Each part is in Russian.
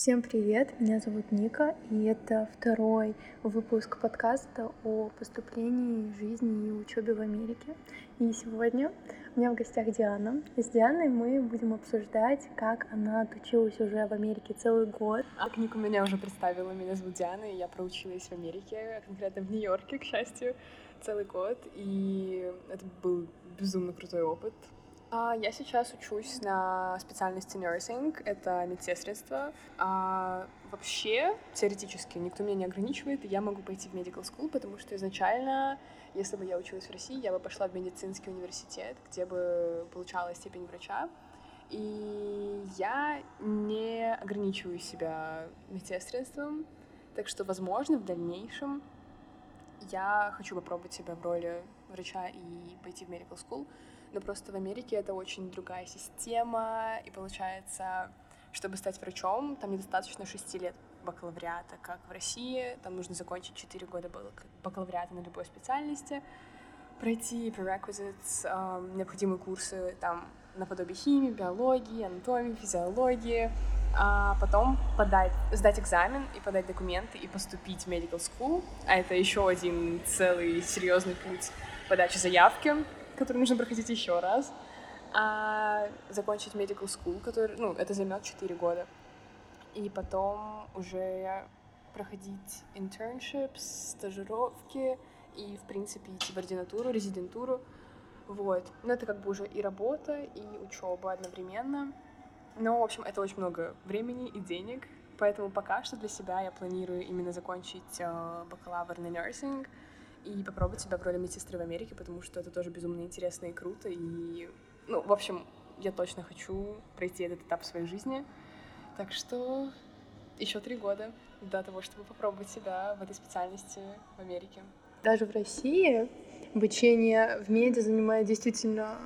Всем привет, меня зовут Ника, и это второй выпуск подкаста о поступлении, жизни и учебе в Америке. И сегодня у меня в гостях Диана. И с Дианой мы будем обсуждать, как она отучилась уже в Америке целый год. А Ника меня уже представила, меня зовут Диана, и я проучилась в Америке, конкретно в Нью-Йорке, к счастью, целый год, и это был безумно крутой опыт. А, я сейчас учусь на специальности nursing, это медсестринство. А, вообще, теоретически, никто меня не ограничивает, и я могу пойти в medical school, потому что изначально, если бы я училась в России, я бы пошла в медицинский университет, где бы получала степень врача. И я не ограничиваю себя медсестринством, так что, возможно, в дальнейшем я хочу попробовать себя в роли врача и пойти в medical school, но просто в Америке это очень другая система, и получается, чтобы стать врачом, там недостаточно шести лет бакалавриата, как в России, там нужно закончить 4 года бакалавриата на любой специальности, пройти prerequisites, э, необходимые курсы там наподобие химии, биологии, анатомии, физиологии, а потом подать, сдать экзамен и подать документы и поступить в medical school, а это еще один целый серьезный путь подачи заявки, который нужно проходить еще раз, а закончить medical school, который, ну, это займет 4 года. И потом уже проходить internships, стажировки и, в принципе, идти в ординатуру, резидентуру. Вот. Но это как бы уже и работа, и учеба одновременно. Но, в общем, это очень много времени и денег, поэтому пока что для себя я планирую именно закончить э, бакалавр на nursing — и попробовать себя в роли медсестры в Америке, потому что это тоже безумно интересно и круто. И, ну, в общем, я точно хочу пройти этот этап своей жизни. Так что еще три года до того, чтобы попробовать себя в этой специальности в Америке. Даже в России обучение в меди занимает действительно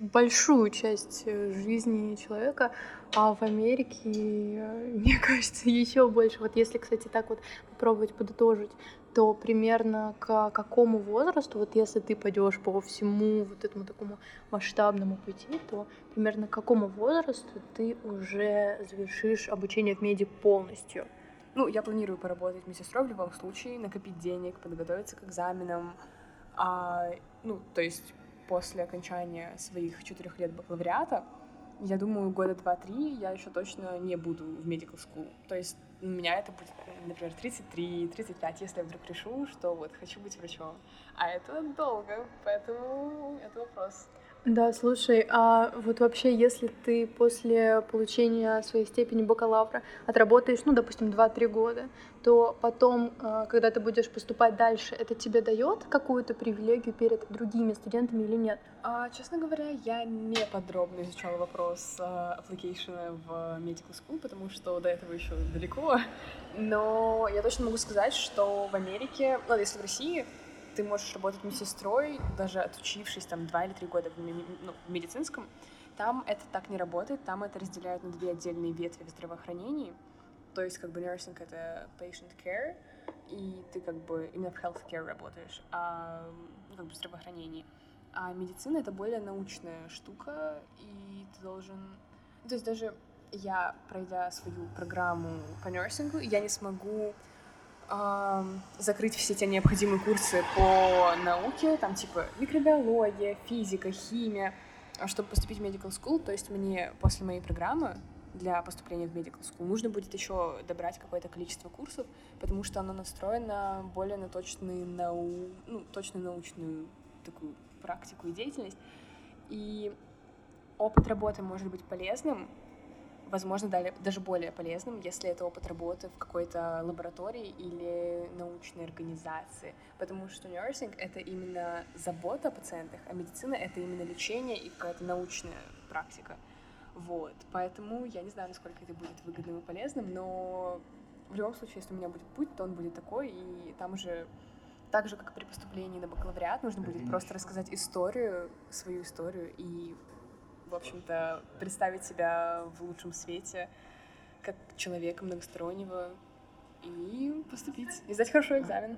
большую часть жизни человека, а в Америке, мне кажется, еще больше. Вот если, кстати, так вот попробовать подытожить то примерно к какому возрасту, вот если ты пойдешь по всему вот этому такому масштабному пути, то примерно к какому возрасту ты уже завершишь обучение в меди полностью? Ну, я планирую поработать медсестрой в любом случае, накопить денег, подготовиться к экзаменам. А, ну, то есть после окончания своих четырех лет бакалавриата, я думаю, года два-три я еще точно не буду в medical school. То есть у меня это будет, например, 33-35, если я вдруг решу, что вот хочу быть врачом. А это долго, поэтому это вопрос. Да, слушай, а вот вообще, если ты после получения своей степени бакалавра отработаешь, ну, допустим, 2-3 года, то потом, а, когда ты будешь поступать дальше, это тебе дает какую-то привилегию перед другими студентами или нет? А, честно говоря, я не подробно изучала вопрос application в medical school, потому что до этого еще далеко. Но я точно могу сказать, что в Америке, ну, если в России, ты можешь работать медсестрой, даже отучившись там два или три года в, ну, в медицинском, там это так не работает, там это разделяют на две отдельные ветви в здравоохранении. То есть как бы nursing — это patient care, и ты как бы именно в healthcare работаешь, а ну, как бы в здравоохранении. А медицина — это более научная штука, и ты должен... То есть даже я, пройдя свою программу по нерсингу, я не смогу закрыть все те необходимые курсы по науке, там типа микробиология, физика, химия, чтобы поступить в medical school, то есть мне после моей программы для поступления в medical school нужно будет еще добрать какое-то количество курсов, потому что оно настроено более на точную, нау... ну, точную научную такую практику и деятельность. И опыт работы может быть полезным, возможно, даже более полезным, если это опыт работы в какой-то лаборатории или научной организации. Потому что nursing — это именно забота о пациентах, а медицина — это именно лечение и какая-то научная практика. Вот. Поэтому я не знаю, насколько это будет выгодным и полезным, но в любом случае, если у меня будет путь, то он будет такой, и там уже так же, как при поступлении на бакалавриат, нужно будет просто рассказать историю, свою историю, и в общем-то, представить себя в лучшем свете, как человека многостороннего, и поступить, и сдать хороший экзамен.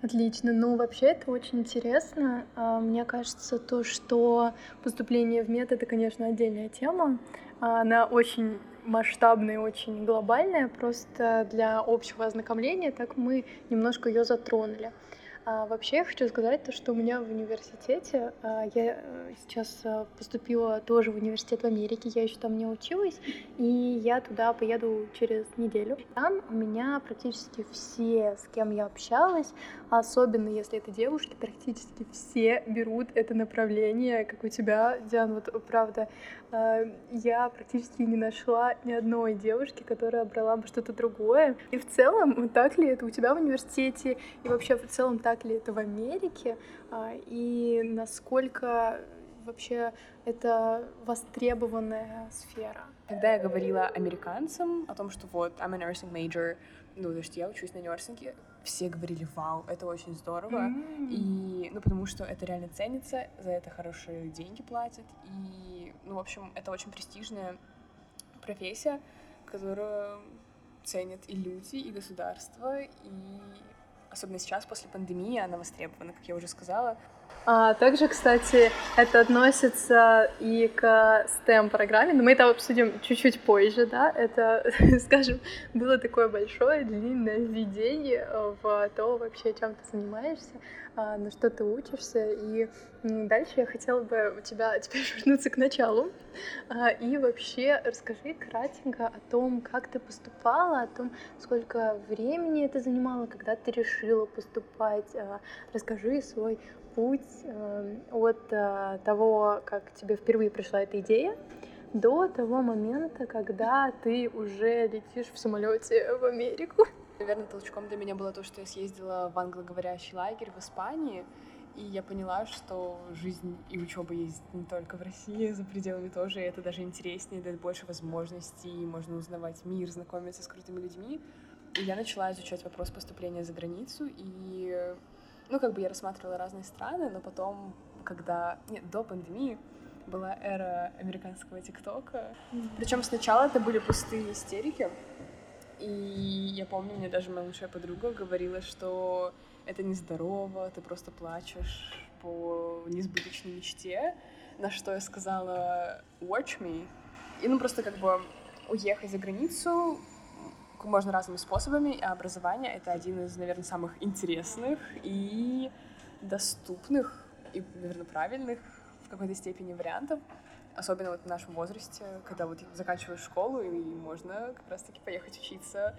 Отлично. Ну, вообще это очень интересно. А, мне кажется, то, что поступление в мед — это, конечно, отдельная тема. Она очень масштабная, очень глобальная, просто для общего ознакомления, так мы немножко ее затронули. А вообще я хочу сказать то, что у меня в университете, а, я э, сейчас а, поступила тоже в университет в Америке, я еще там не училась, и я туда поеду через неделю. Там у меня практически все, с кем я общалась, особенно если это девушки, практически все берут это направление, как у тебя, Диан, вот правда, а, я практически не нашла ни одной девушки, которая брала бы что-то другое. И в целом, так ли это у тебя в университете, и вообще в целом так ли это в Америке, а, и насколько вообще это востребованная сфера? Когда я говорила американцам о том, что вот, I'm a nursing major, ну, то есть я учусь на нерсинге, все говорили, вау, это очень здорово. Mm-hmm. И, ну, потому что это реально ценится, за это хорошие деньги платят. И, ну, в общем, это очень престижная профессия, которую ценят и люди, и государство, и особенно сейчас, после пандемии, она востребована, как я уже сказала. А также, кстати, это относится и к STEM-программе, но мы это обсудим чуть-чуть позже, да, это, скажем, было такое большое, длинное введение в то вообще, чем ты занимаешься, а, на что ты учишься, и дальше я хотела бы у тебя теперь вернуться к началу, а, и вообще расскажи кратенько о том, как ты поступала, о том, сколько времени это занимало, когда ты решила поступать, а, расскажи свой путь эм, от э, того, как тебе впервые пришла эта идея, до того момента, когда ты уже летишь в самолете в Америку. Наверное, толчком для меня было то, что я съездила в англоговорящий лагерь в Испании, и я поняла, что жизнь и учеба есть не только в России, за пределами тоже, и это даже интереснее, дает больше возможностей, можно узнавать мир, знакомиться с крутыми людьми. И я начала изучать вопрос поступления за границу, и ну, как бы я рассматривала разные страны, но потом, когда... Нет, до пандемии была эра американского ТикТока. Mm-hmm. Причем сначала это были пустые истерики. И я помню, мне даже моя лучшая подруга говорила, что это нездорово, ты просто плачешь по несбыточной мечте. На что я сказала «watch me». И ну просто как бы уехать за границу можно разными способами, а образование — это один из, наверное, самых интересных и доступных, и, наверное, правильных в какой-то степени вариантов, особенно вот в нашем возрасте, когда вот заканчиваешь школу, и можно как раз-таки поехать учиться.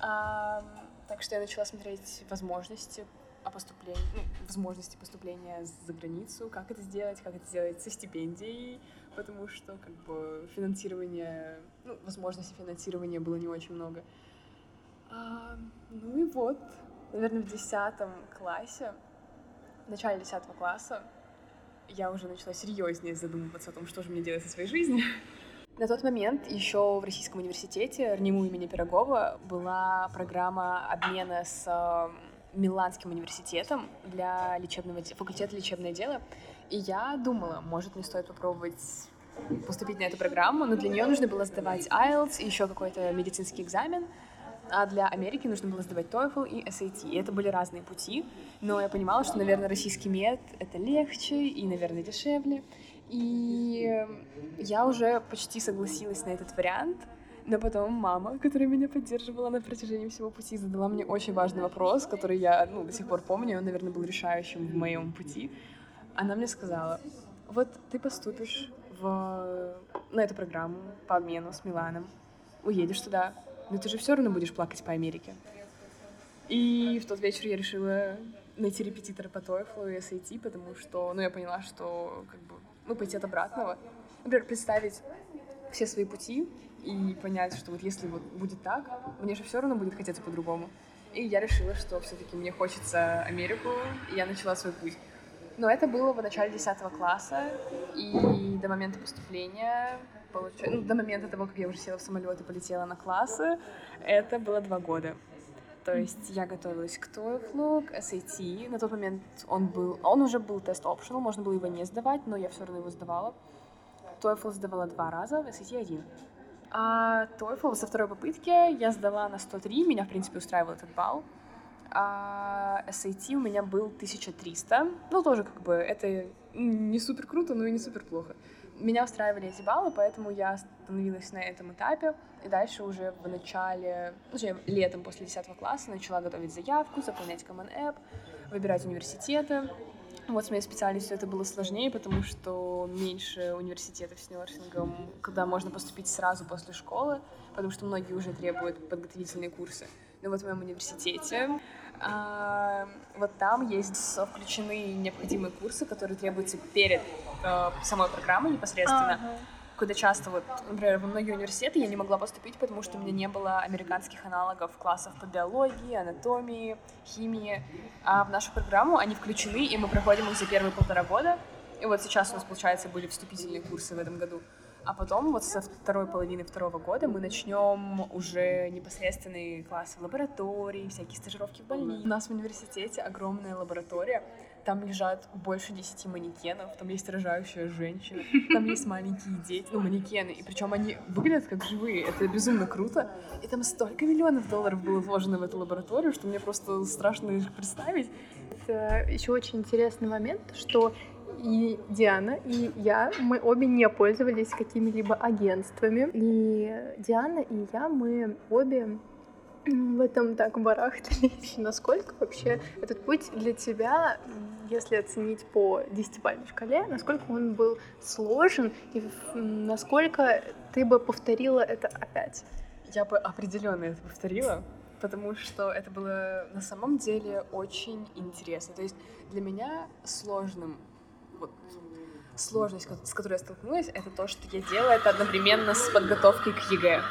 А, так что я начала смотреть возможности о поступлении, ну, возможности поступления за границу, как это сделать, как это сделать со стипендией, потому что как бы финансирование, ну, возможности финансирования было не очень много. А, ну и вот, наверное, в десятом классе, в начале десятого класса, я уже начала серьезнее задумываться о том, что же мне делать со своей жизнью. На тот момент еще в Российском университете РНИМУ имени Пирогова была программа обмена с Миланским университетом для лечебного факультета лечебное дело. И я думала, может, мне стоит попробовать поступить на эту программу, но для нее нужно было сдавать IELTS и еще какой-то медицинский экзамен, а для Америки нужно было сдавать TOEFL и SAT. И это были разные пути, но я понимала, что, наверное, российский мед — это легче и, наверное, дешевле. И я уже почти согласилась на этот вариант, но потом мама, которая меня поддерживала на протяжении всего пути, задала мне очень важный вопрос, который я ну, до сих пор помню, он, наверное, был решающим в моем пути. Она мне сказала, вот ты поступишь в... на эту программу по обмену с Миланом, уедешь туда, но ты же все равно будешь плакать по Америке. И в тот вечер я решила найти репетитора по TOEFL и SAT, потому что, ну, я поняла, что, как бы, ну, пойти от обратного. Например, представить все свои пути и понять, что вот если вот будет так, мне же все равно будет хотеться по-другому. И я решила, что все-таки мне хочется Америку, и я начала свой путь. Но это было в начале 10 класса, и до момента поступления, ну, до момента того, как я уже села в самолет и полетела на классы, это было два года. То есть я готовилась к TOEFL, к SAT. На тот момент он был, он уже был тест optional, можно было его не сдавать, но я все равно его сдавала. TOEFL сдавала два раза, SAT один. А TOEFL со второй попытки я сдала на 103, меня, в принципе, устраивал этот балл. А SAT у меня был 1300. Ну, тоже как бы это не супер круто, но и не супер плохо. меня устраивали эти баллы, поэтому я остановилась на этом этапе, и дальше уже в начале, ну, точнее, летом после 10 класса начала готовить заявку, заполнять Common App, выбирать университеты. Вот с моей специальностью это было сложнее, потому что меньше университетов с нерсингом, когда можно поступить сразу после школы, потому что многие уже требуют подготовительные курсы. Но вот в моем университете а, вот там есть включены необходимые курсы, которые требуются перед э, самой программой непосредственно. Ага. Куда часто, вот, например, во многие университеты я не могла поступить, потому что у меня не было американских аналогов классов по биологии, анатомии, химии. А в нашу программу они включены, и мы проходим их за первые полтора года. И вот сейчас у нас, получается, были вступительные курсы в этом году. А потом вот со второй половины второго года мы начнем уже непосредственные классы в лаборатории, всякие стажировки в больнице. У нас в университете огромная лаборатория, там лежат больше десяти манекенов, там есть рожающая женщина, там есть маленькие дети, ну, манекены, и причем они выглядят как живые, это безумно круто. И там столько миллионов долларов было вложено в эту лабораторию, что мне просто страшно их представить. Это еще очень интересный момент, что и Диана, и я, мы обе не пользовались какими-либо агентствами. И Диана и я, мы обе в этом так барахтались. Насколько вообще этот путь для тебя, если оценить по десятибалльной шкале, насколько он был сложен и насколько ты бы повторила это опять? Я бы определенно это повторила, потому что это было на самом деле очень интересно. То есть для меня сложным вот сложность, с которой я столкнулась, это то, что я делала это одновременно с подготовкой к ЕГЭ.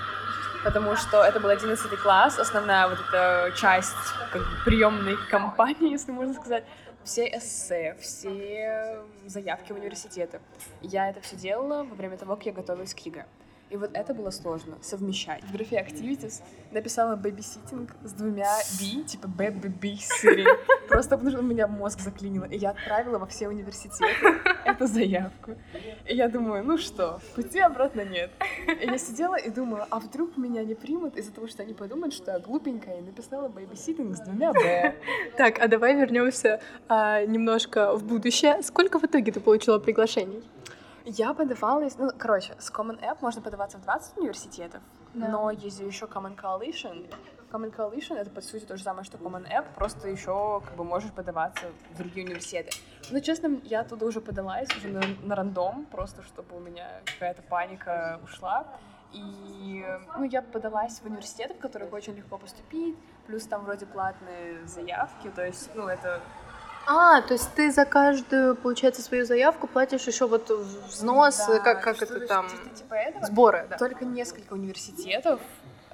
Потому что это был 11 класс, основная вот эта часть как бы, приемной кампании, если можно сказать, все эссе, все заявки в университеты. Я это все делала во время того, как я готовилась к ЕГЭ. И вот это было сложно совмещать. В графе activities написала babysitting с двумя B, типа baby Просто потому что у меня мозг заклинило. И я отправила во все университеты эту заявку. И я думаю, ну что, пути обратно нет. И я сидела и думала, а вдруг меня не примут из-за того, что они подумают, что я глупенькая и написала babysitting с двумя Б. Так, а давай вернемся а, немножко в будущее. Сколько в итоге ты получила приглашений? Я подавалась, ну, короче, с Common App можно подаваться в 20 университетов, да. но есть еще Common Coalition. Common Coalition — это, по сути, то же самое, что Common App, просто еще, как бы, можешь подаваться в другие университеты. Но, честно, я оттуда уже подалась, уже на, на рандом, просто чтобы у меня какая-то паника ушла. И, ну, я подалась в университеты, в которых очень легко поступить, плюс там вроде платные заявки, то есть, ну, это а, то есть ты за каждую, получается, свою заявку платишь еще вот взнос, да, как, как это там, типа этого. сборы, да. Только несколько университетов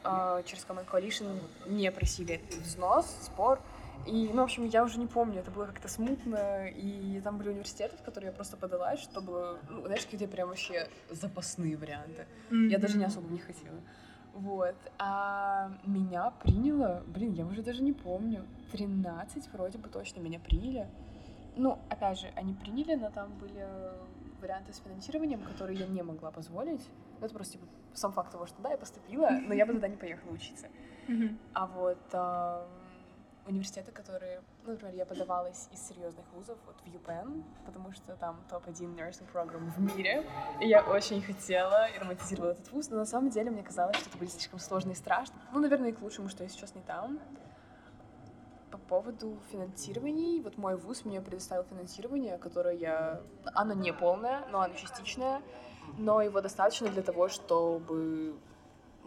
э, через Common Coalition не просили взнос, сбор. И, ну, в общем, я уже не помню, это было как-то смутно, и там были университеты, в которые я просто подалась, чтобы, ну, знаешь, где прям вообще запасные варианты. Mm-hmm. Я даже не особо не хотела. Вот. А меня приняло, блин, я уже даже не помню, 13 вроде бы точно меня приняли. Ну, опять же, они приняли, но там были варианты с финансированием, которые я не могла позволить. Ну, это просто типа, сам факт того, что да, я поступила, но я бы туда не поехала учиться. А вот а, университеты, которые, ну, например, я подавалась из серьезных вузов, вот в UPenn, потому что там топ-1 nursing программ в мире, и я очень хотела и романтизировала этот вуз, но на самом деле мне казалось, что это будет слишком сложно и страшно. Ну, наверное, и к лучшему, что я сейчас не там. По поводу финансирования, вот мой вуз мне предоставил финансирование, которое я... Оно не полное, но оно частичное, но его достаточно для того, чтобы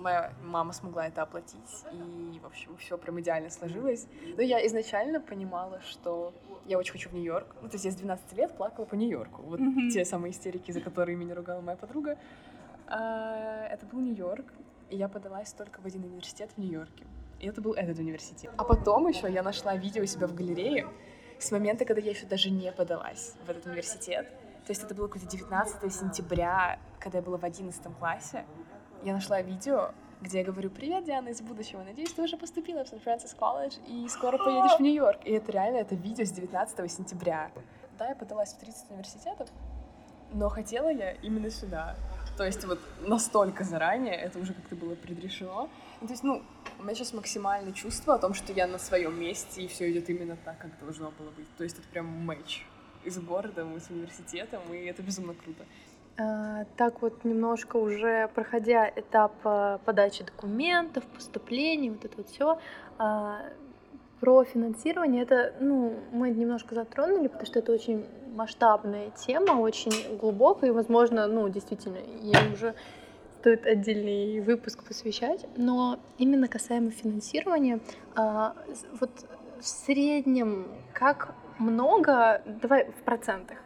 моя мама смогла это оплатить, и, в общем, все прям идеально сложилось. Но я изначально понимала, что я очень хочу в Нью-Йорк. Ну, то есть я с 12 лет плакала по Нью-Йорку. Вот mm-hmm. те самые истерики, за которые меня ругала моя подруга. А, это был Нью-Йорк, и я подалась только в один университет в Нью-Йорке. И это был этот университет. А потом еще я нашла видео у себя в галерее с момента, когда я еще даже не подалась в этот университет. То есть это было какое-то 19 сентября, когда я была в 11 классе я нашла видео, где я говорю, привет, Диана из будущего, надеюсь, ты уже поступила в Сан-Франциско колледж и скоро поедешь в Нью-Йорк. И это реально, это видео с 19 сентября. Да, я подалась в 30 университетов, но хотела я именно сюда. То есть вот настолько заранее это уже как-то было предрешено. Ну, то есть, ну, у меня сейчас максимальное чувство о том, что я на своем месте, и все идет именно так, как должно было быть. То есть это прям матч и с городом, и с университетом, и это безумно круто. А, так вот немножко уже проходя этап а, подачи документов, поступлений, вот это вот все, а, про финансирование это, ну, мы немножко затронули, потому что это очень масштабная тема, очень глубокая, и, возможно, ну, действительно, ей уже стоит отдельный выпуск посвящать. Но именно касаемо финансирования, вот в среднем как много, давай в процентах,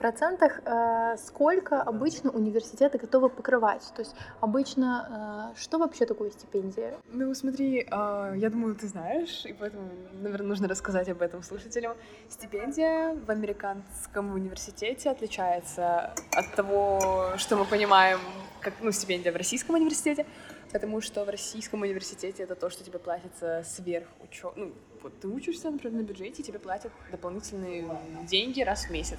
процентах э, сколько обычно университеты готовы покрывать? То есть обычно э, что вообще такое стипендия? Ну смотри, э, я думаю, ты знаешь, и поэтому, наверное, нужно рассказать об этом слушателям. Стипендия в американском университете отличается от того, что мы понимаем, как ну, стипендия в российском университете, потому что в российском университете это то, что тебе платится сверх учебы. Ну, вот ты учишься, например, на бюджете, тебе платят дополнительные деньги раз в месяц.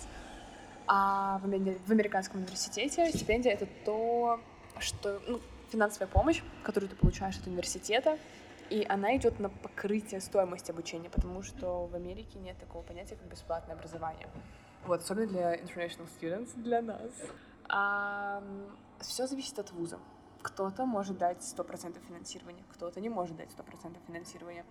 А в, в американском университете стипендия — это то, что... Ну, финансовая помощь, которую ты получаешь от университета, и она идет на покрытие стоимости обучения, потому что в Америке нет такого понятия, как бесплатное образование. Вот, особенно для international students, для нас. А, все зависит от вуза. Кто-то может дать 100% финансирования, кто-то не может дать 100% финансирования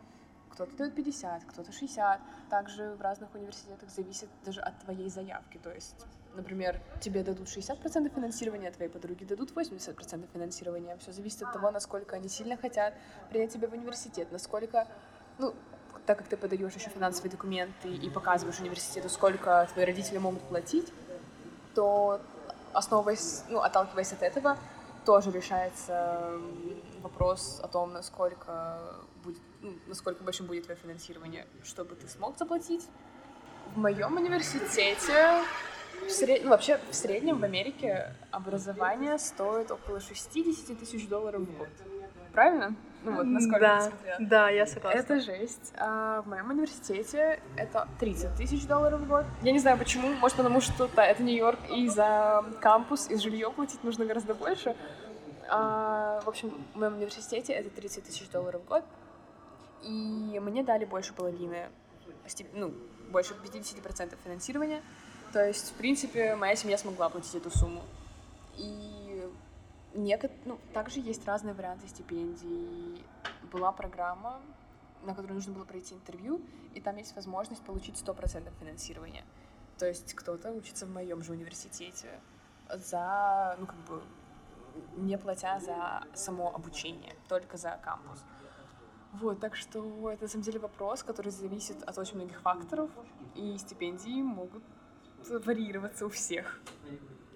кто-то дает 50, кто-то 60. Также в разных университетах зависит даже от твоей заявки. То есть, например, тебе дадут 60% финансирования, а твоей подруге дадут 80% финансирования. Все зависит от того, насколько они сильно хотят принять тебя в университет, насколько, ну, так как ты подаешь еще финансовые документы и показываешь университету, сколько твои родители могут платить, то основываясь, ну, отталкиваясь от этого, тоже решается вопрос о том, насколько будет, ну, насколько большим будет твое финансирование, чтобы ты смог заплатить. В моем университете в сред... ну, вообще в среднем в Америке образование стоит около 60 тысяч долларов в год. Правильно? Ну вот, насколько да, я смотрела. Да, я согласна. Это жесть. А в моем университете это 30 тысяч долларов в год. Я не знаю почему, может потому что это Нью-Йорк, и за кампус, и жилье платить нужно гораздо больше. А, в общем, в моем университете это 30 тысяч долларов в год. И мне дали больше половины, ну, больше 50% финансирования. То есть, в принципе, моя семья смогла платить эту сумму. И некот... ну, также есть разные варианты стипендий. Была программа, на которой нужно было пройти интервью, и там есть возможность получить 100% финансирования. То есть кто-то учится в моем же университете за, ну, как бы, не платя за само обучение, только за кампус. Вот, так что это на самом деле вопрос, который зависит от очень многих факторов, и стипендии могут варьироваться у всех.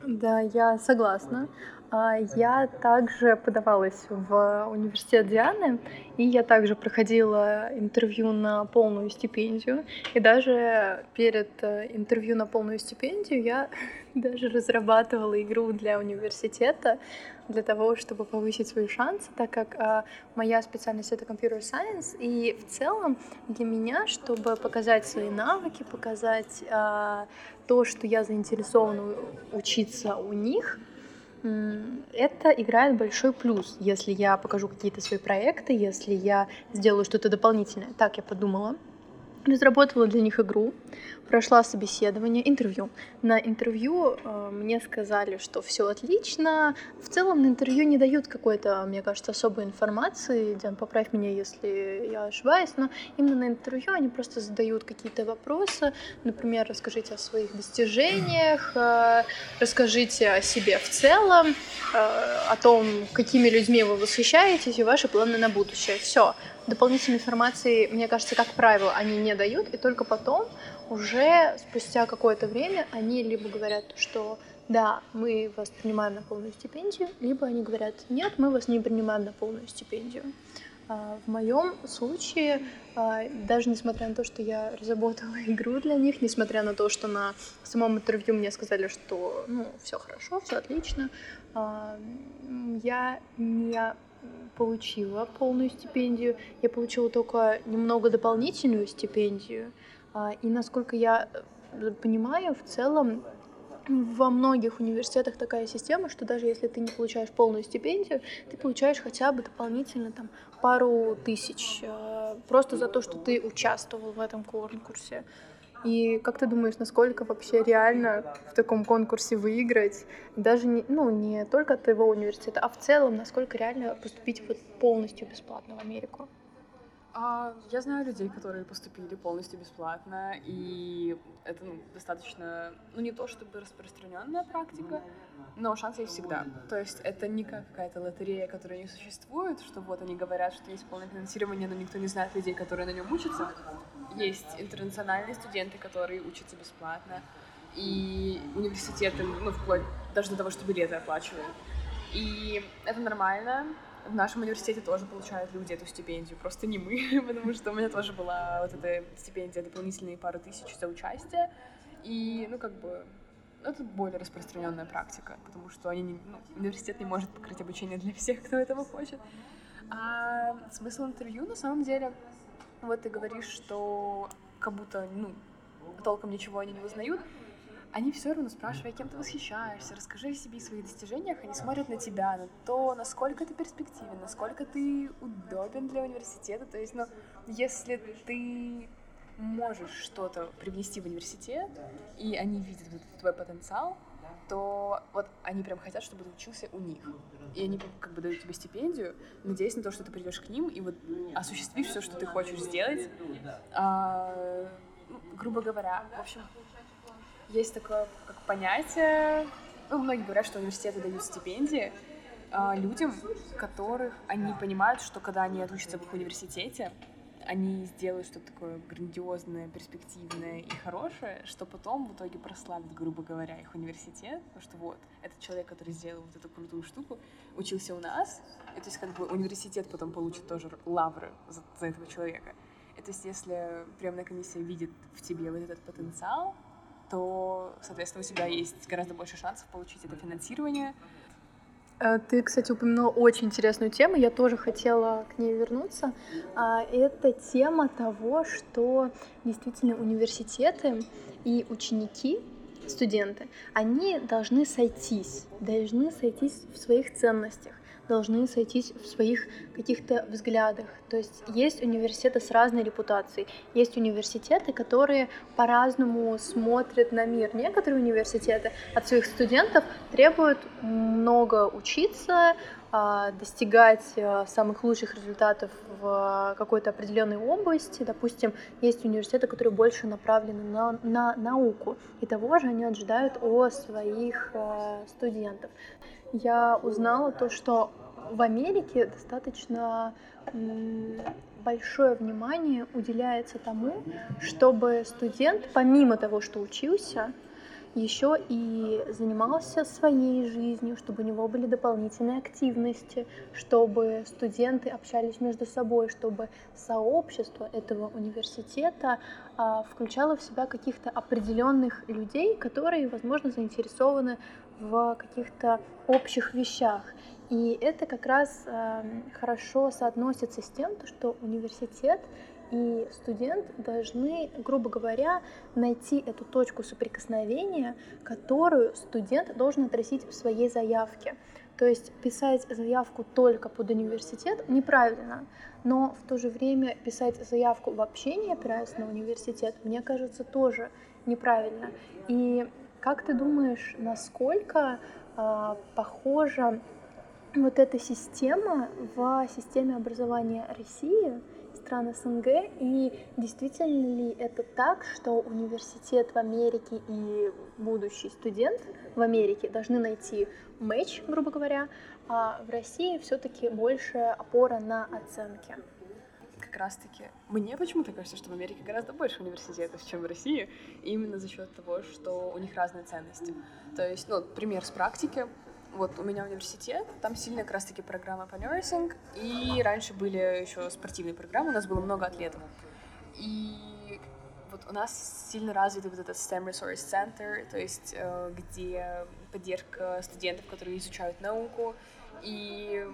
Да, я согласна. А, я также подавалась в университет Дианы, и я также проходила интервью на полную стипендию. И даже перед э, интервью на полную стипендию я даже разрабатывала игру для университета, для того, чтобы повысить свои шансы, так как а, моя специальность это computer science, и в целом для меня, чтобы показать свои навыки, показать а, то, что я заинтересована учиться у них, это играет большой плюс, если я покажу какие-то свои проекты, если я сделаю что-то дополнительное. Так я подумала разработала для них игру, прошла собеседование, интервью. На интервью э, мне сказали, что все отлично. В целом на интервью не дают какой-то, мне кажется, особой информации. Диан, поправь меня, если я ошибаюсь, но именно на интервью они просто задают какие-то вопросы. Например, расскажите о своих достижениях, э, расскажите о себе в целом, э, о том, какими людьми вы восхищаетесь и ваши планы на будущее. Все дополнительной информации, мне кажется, как правило, они не дают, и только потом, уже спустя какое-то время, они либо говорят, что да, мы вас принимаем на полную стипендию, либо они говорят, нет, мы вас не принимаем на полную стипендию. А, в моем случае, а, даже несмотря на то, что я разработала игру для них, несмотря на то, что на самом интервью мне сказали, что ну, все хорошо, все отлично, а, я не получила полную стипендию, я получила только немного дополнительную стипендию. А, и насколько я э, понимаю, в целом во многих университетах такая система, что даже если ты не получаешь полную стипендию, ты получаешь хотя бы дополнительно там пару тысяч э, просто за то, что ты участвовал в этом конкурсе. И как ты думаешь, насколько вообще реально в таком конкурсе выиграть? Даже не, ну, не только от твоего университета, а в целом, насколько реально поступить вот полностью бесплатно в Америку? А, я знаю людей, которые поступили полностью бесплатно, и это ну, достаточно, ну не то чтобы распространенная практика, но шансы есть всегда. То есть это не как какая-то лотерея, которая не существует, что вот они говорят, что есть полное финансирование, но никто не знает людей, которые на нем учатся. Есть интернациональные студенты, которые учатся бесплатно, и университеты, ну, вплоть даже до того, что билеты оплачивают. И это нормально, в нашем университете тоже получают люди эту стипендию, просто не мы, потому что у меня тоже была вот эта стипендия дополнительные пару тысяч за участие, и, ну, как бы, это более распространенная практика, потому что они не, ну, университет не может покрыть обучение для всех, кто этого хочет. А смысл интервью, на самом деле, вот ты говоришь, что как будто, ну, толком ничего они не узнают, они все равно спрашивают, кем ты восхищаешься, расскажи о себе и своих достижениях, они смотрят на тебя, на то, насколько ты перспективен, насколько ты удобен для университета. То есть, ну, если ты можешь что-то привнести в университет, и они видят твой потенциал, то вот они прям хотят, чтобы ты учился у них. И они как бы дают тебе стипендию, надеясь на то, что ты придешь к ним и вот осуществишь все, что ты хочешь сделать. А, ну, грубо говоря, в общем, есть такое как понятие, ну, многие говорят, что университеты дают стипендии э, людям, которых они понимают, что когда они отучатся в их университете, они сделают что-то такое грандиозное, перспективное и хорошее, что потом в итоге прославит, грубо говоря, их университет, потому что вот, этот человек, который сделал вот эту крутую штуку, учился у нас, и то есть как бы университет потом получит тоже лавры за, за этого человека. И то есть если приемная комиссия видит в тебе вот этот потенциал, то, соответственно, у тебя есть гораздо больше шансов получить это финансирование. Э, ты, кстати, упомянула очень интересную тему, я тоже хотела к ней вернуться. А, это тема того, что действительно университеты и ученики, студенты, они должны сойтись, должны сойтись в своих ценностях должны сойтись в своих каких-то взглядах. То есть есть университеты с разной репутацией, есть университеты, которые по-разному смотрят на мир. Некоторые университеты от своих студентов требуют много учиться, достигать а, самых лучших результатов в какой-то определенной области. Допустим, есть университеты, которые больше направлены на, на науку, и того же они ожидают о своих а, студентов я узнала то, что в Америке достаточно большое внимание уделяется тому, чтобы студент, помимо того, что учился, еще и занимался своей жизнью, чтобы у него были дополнительные активности, чтобы студенты общались между собой, чтобы сообщество этого университета а, включало в себя каких-то определенных людей, которые, возможно, заинтересованы в каких-то общих вещах. И это как раз э, хорошо соотносится с тем, что университет и студент должны, грубо говоря, найти эту точку соприкосновения, которую студент должен отразить в своей заявке. То есть писать заявку только под университет неправильно, но в то же время писать заявку вообще не опираясь на университет, мне кажется, тоже неправильно. И как ты думаешь, насколько э, похожа вот эта система в системе образования России, стран СНГ, и действительно ли это так, что университет в Америке и будущий студент в Америке должны найти матч, грубо говоря, а в России все-таки больше опора на оценки? как раз-таки мне почему-то кажется, что в Америке гораздо больше университетов, чем в России, именно за счет того, что у них разные ценности. То есть, ну, пример с практики. Вот у меня университет, там сильная как раз-таки программа по nursing, и раньше были еще спортивные программы, у нас было много атлетов. И вот у нас сильно развитый вот этот STEM Resource Center, то есть э, где поддержка студентов, которые изучают науку, и,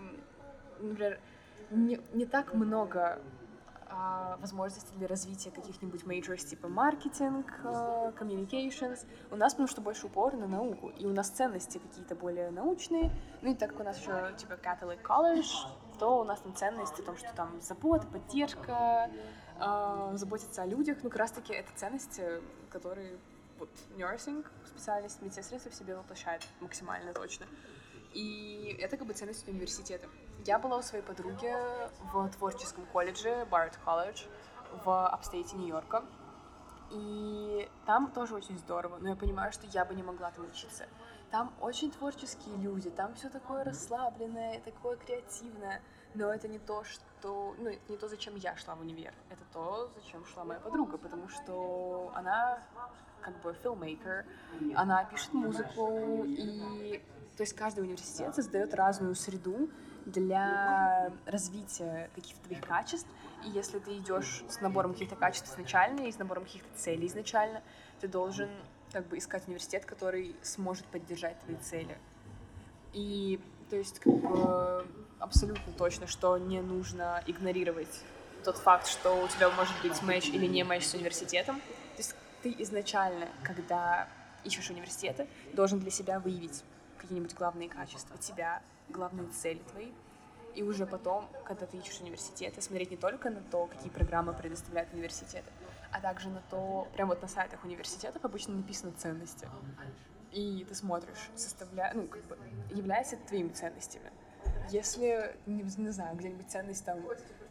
например, не, не так много возможности для развития каких-нибудь majors типа маркетинг, а, communications. У нас потому что больше упор на науку, и у нас ценности какие-то более научные. Ну и так как у нас еще типа Catholic College, то у нас там ценности о том, что там забота, поддержка, э, заботиться о людях. Ну как раз-таки это ценности, которые вот nursing, специальность медсестринства в себе воплощает максимально точно. И это как бы ценность университета. Я была у своей подруги в творческом колледже, Барретт колледж, в апстейте Нью-Йорка. И там тоже очень здорово, но я понимаю, что я бы не могла там учиться. Там очень творческие люди, там все такое расслабленное, такое креативное, но это не то, что... Ну, это не то, зачем я шла в универ, это то, зачем шла моя подруга, потому что она как бы филмейкер, она пишет музыку, и то есть каждый университет создает разную среду для развития каких-то твоих качеств. И если ты идешь с набором каких-то качеств изначально и с набором каких-то целей изначально, ты должен как бы искать университет, который сможет поддержать твои цели. И то есть как бы абсолютно точно, что не нужно игнорировать тот факт, что у тебя может быть матч или не матч с университетом. То есть ты изначально, когда ищешь университеты, должен для себя выявить какие-нибудь главные качества тебя, главные цели твои. И уже потом, когда ты ищешь университеты, смотреть не только на то, какие программы предоставляют университеты, а также на то, прям вот на сайтах университетов обычно написаны ценности. И ты смотришь, составляя, ну, как бы, является это твоими ценностями. Если, не, не знаю, где-нибудь ценность там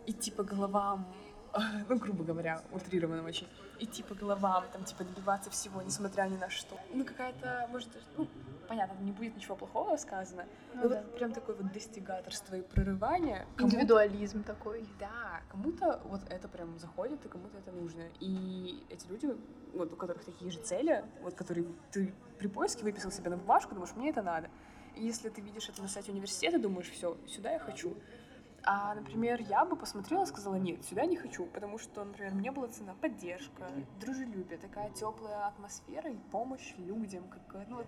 идти по головам ну, грубо говоря, утрированно очень, идти по головам, там, типа, добиваться всего, несмотря ни на что. Ну, какая-то, может, ну, понятно, не будет ничего плохого сказано, ну, но да. вот прям такое вот достигаторство и прорывание. Индивидуализм такой. Да, кому-то вот это прям заходит, и кому-то это нужно. И эти люди, вот у которых такие же цели, вот которые ты при поиске выписал себе на бумажку, думаешь, мне это надо. И если ты видишь это на сайте университета, думаешь, все, сюда я хочу, а, например, я бы посмотрела и сказала, нет, сюда не хочу, потому что, например, мне была цена поддержка, дружелюбие, такая теплая атмосфера и помощь людям. Как, ну, вот,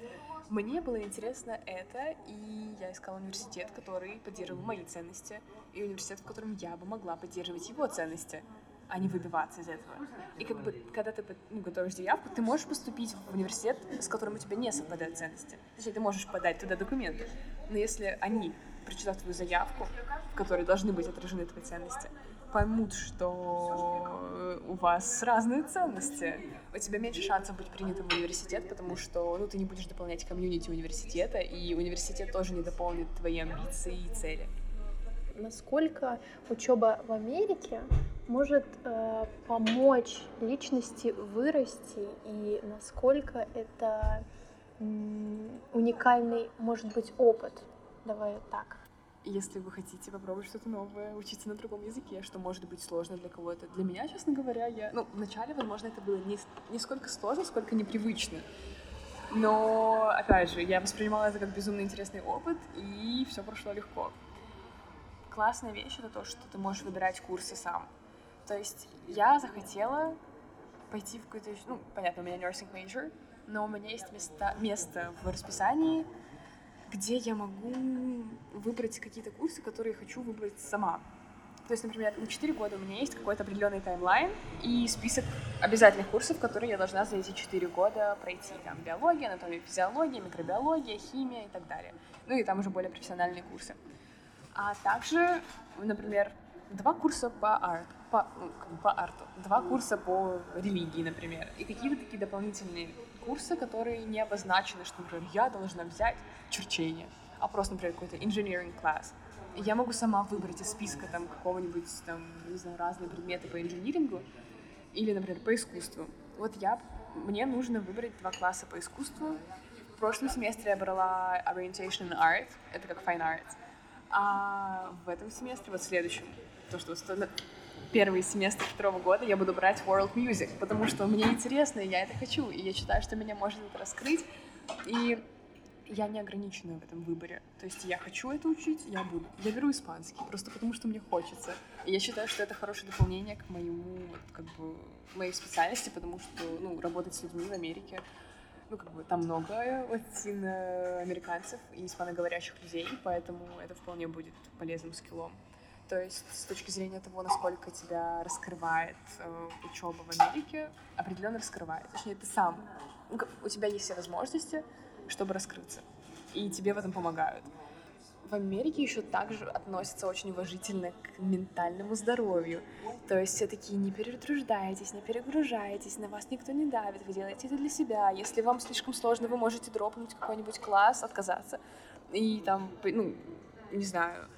мне было интересно это, и я искала университет, который поддерживал мои ценности, и университет, в котором я бы могла поддерживать его ценности а не выбиваться из этого. И как бы, когда ты ну, готовишь заявку, ты можешь поступить в университет, с которым у тебя не совпадают ценности. Точнее, ты можешь подать туда документы. Но если они прочитав твою заявку, в которой должны быть отражены твои ценности, поймут, что у вас разные ценности. У тебя меньше шансов быть принятым в университет, потому что ну, ты не будешь дополнять комьюнити университета, и университет тоже не дополнит твои амбиции и цели. Насколько учеба в Америке может э, помочь личности вырасти, и насколько это уникальный может быть опыт Давай так. Если вы хотите попробовать что-то новое, учиться на другом языке, что может быть сложно для кого-то. Для меня, честно говоря, я... Ну, вначале, возможно, это было не, не сколько сложно, сколько непривычно. Но, опять же, я воспринимала это как безумно интересный опыт, и все прошло легко. Классная вещь — это то, что ты можешь выбирать курсы сам. То есть я захотела пойти в какой-то... Ну, понятно, у меня nursing major, но у меня есть места, место в расписании, где я могу выбрать какие-то курсы, которые хочу выбрать сама. То есть, например, на 4 года у меня есть какой-то определенный таймлайн и список обязательных курсов, которые я должна за эти 4 года пройти. Там биология, анатомия, физиология, микробиология, химия и так далее. Ну и там уже более профессиональные курсы. А также, например, два курса по арт, по, ну, по арту, два курса по религии, например, и какие-то такие дополнительные курсы, которые не обозначены, что, например, я должна взять черчение, а просто, например, какой-то engineering класс. Я могу сама выбрать из списка там какого-нибудь, там, не знаю, разные предметы по инжинирингу или, например, по искусству. Вот я, мне нужно выбрать два класса по искусству. В прошлом семестре я брала Orientation in Art, это как Fine Arts. А в этом семестре, вот в следующем, то, что первый семестр второго года я буду брать World Music, потому что мне интересно, и я это хочу, и я считаю, что меня может это раскрыть. И я не ограничена в этом выборе. То есть я хочу это учить, я буду. Я беру испанский, просто потому что мне хочется. И я считаю, что это хорошее дополнение к моему, как бы, моей специальности, потому что, ну, работать с людьми в Америке, ну, как бы, там много латиноамериканцев и испаноговорящих людей, поэтому это вполне будет полезным скиллом. То есть с точки зрения того, насколько тебя раскрывает э, учеба в Америке, определенно раскрывает. Точнее, ты сам, у тебя есть все возможности, чтобы раскрыться, и тебе в этом помогают. В Америке еще также относятся очень уважительно к ментальному здоровью. То есть все такие, не перетруждайтесь, не перегружайтесь, на вас никто не давит, вы делаете это для себя. Если вам слишком сложно, вы можете дропнуть какой-нибудь класс, отказаться. И там, ну, не знаю,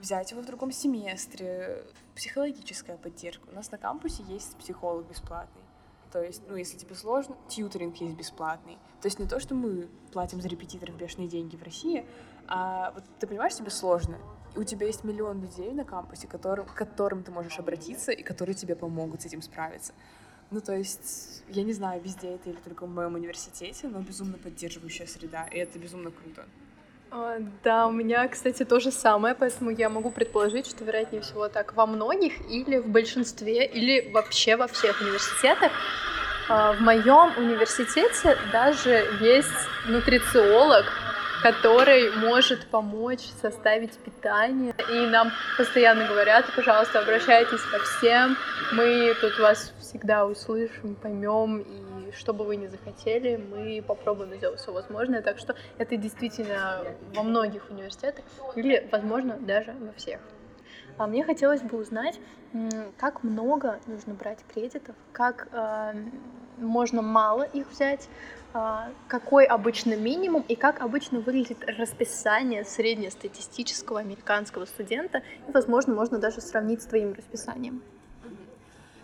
взять его в другом семестре, психологическая поддержка. У нас на кампусе есть психолог бесплатный. То есть, ну, если тебе сложно, тьютеринг есть бесплатный. То есть не то, что мы платим за репетиторов бешеные деньги в России, а вот ты понимаешь, тебе сложно, и у тебя есть миллион людей на кампусе, которым, к которым ты можешь обратиться, и которые тебе помогут с этим справиться. Ну, то есть, я не знаю, везде это или только в моем университете, но безумно поддерживающая среда, и это безумно круто. А, да, у меня, кстати, то же самое, поэтому я могу предположить, что, вероятнее всего, так во многих или в большинстве, или вообще во всех университетах. А, в моем университете даже есть нутрициолог, который может помочь составить питание. И нам постоянно говорят, пожалуйста, обращайтесь ко всем, мы тут вас всегда услышим, поймем, и что бы вы ни захотели, мы попробуем сделать все возможное. Так что это действительно во многих университетах, или, возможно, даже во всех. А мне хотелось бы узнать, как много нужно брать кредитов, как э, можно мало их взять, какой обычно минимум и как обычно выглядит расписание среднестатистического американского студента. И, возможно, можно даже сравнить с твоим расписанием.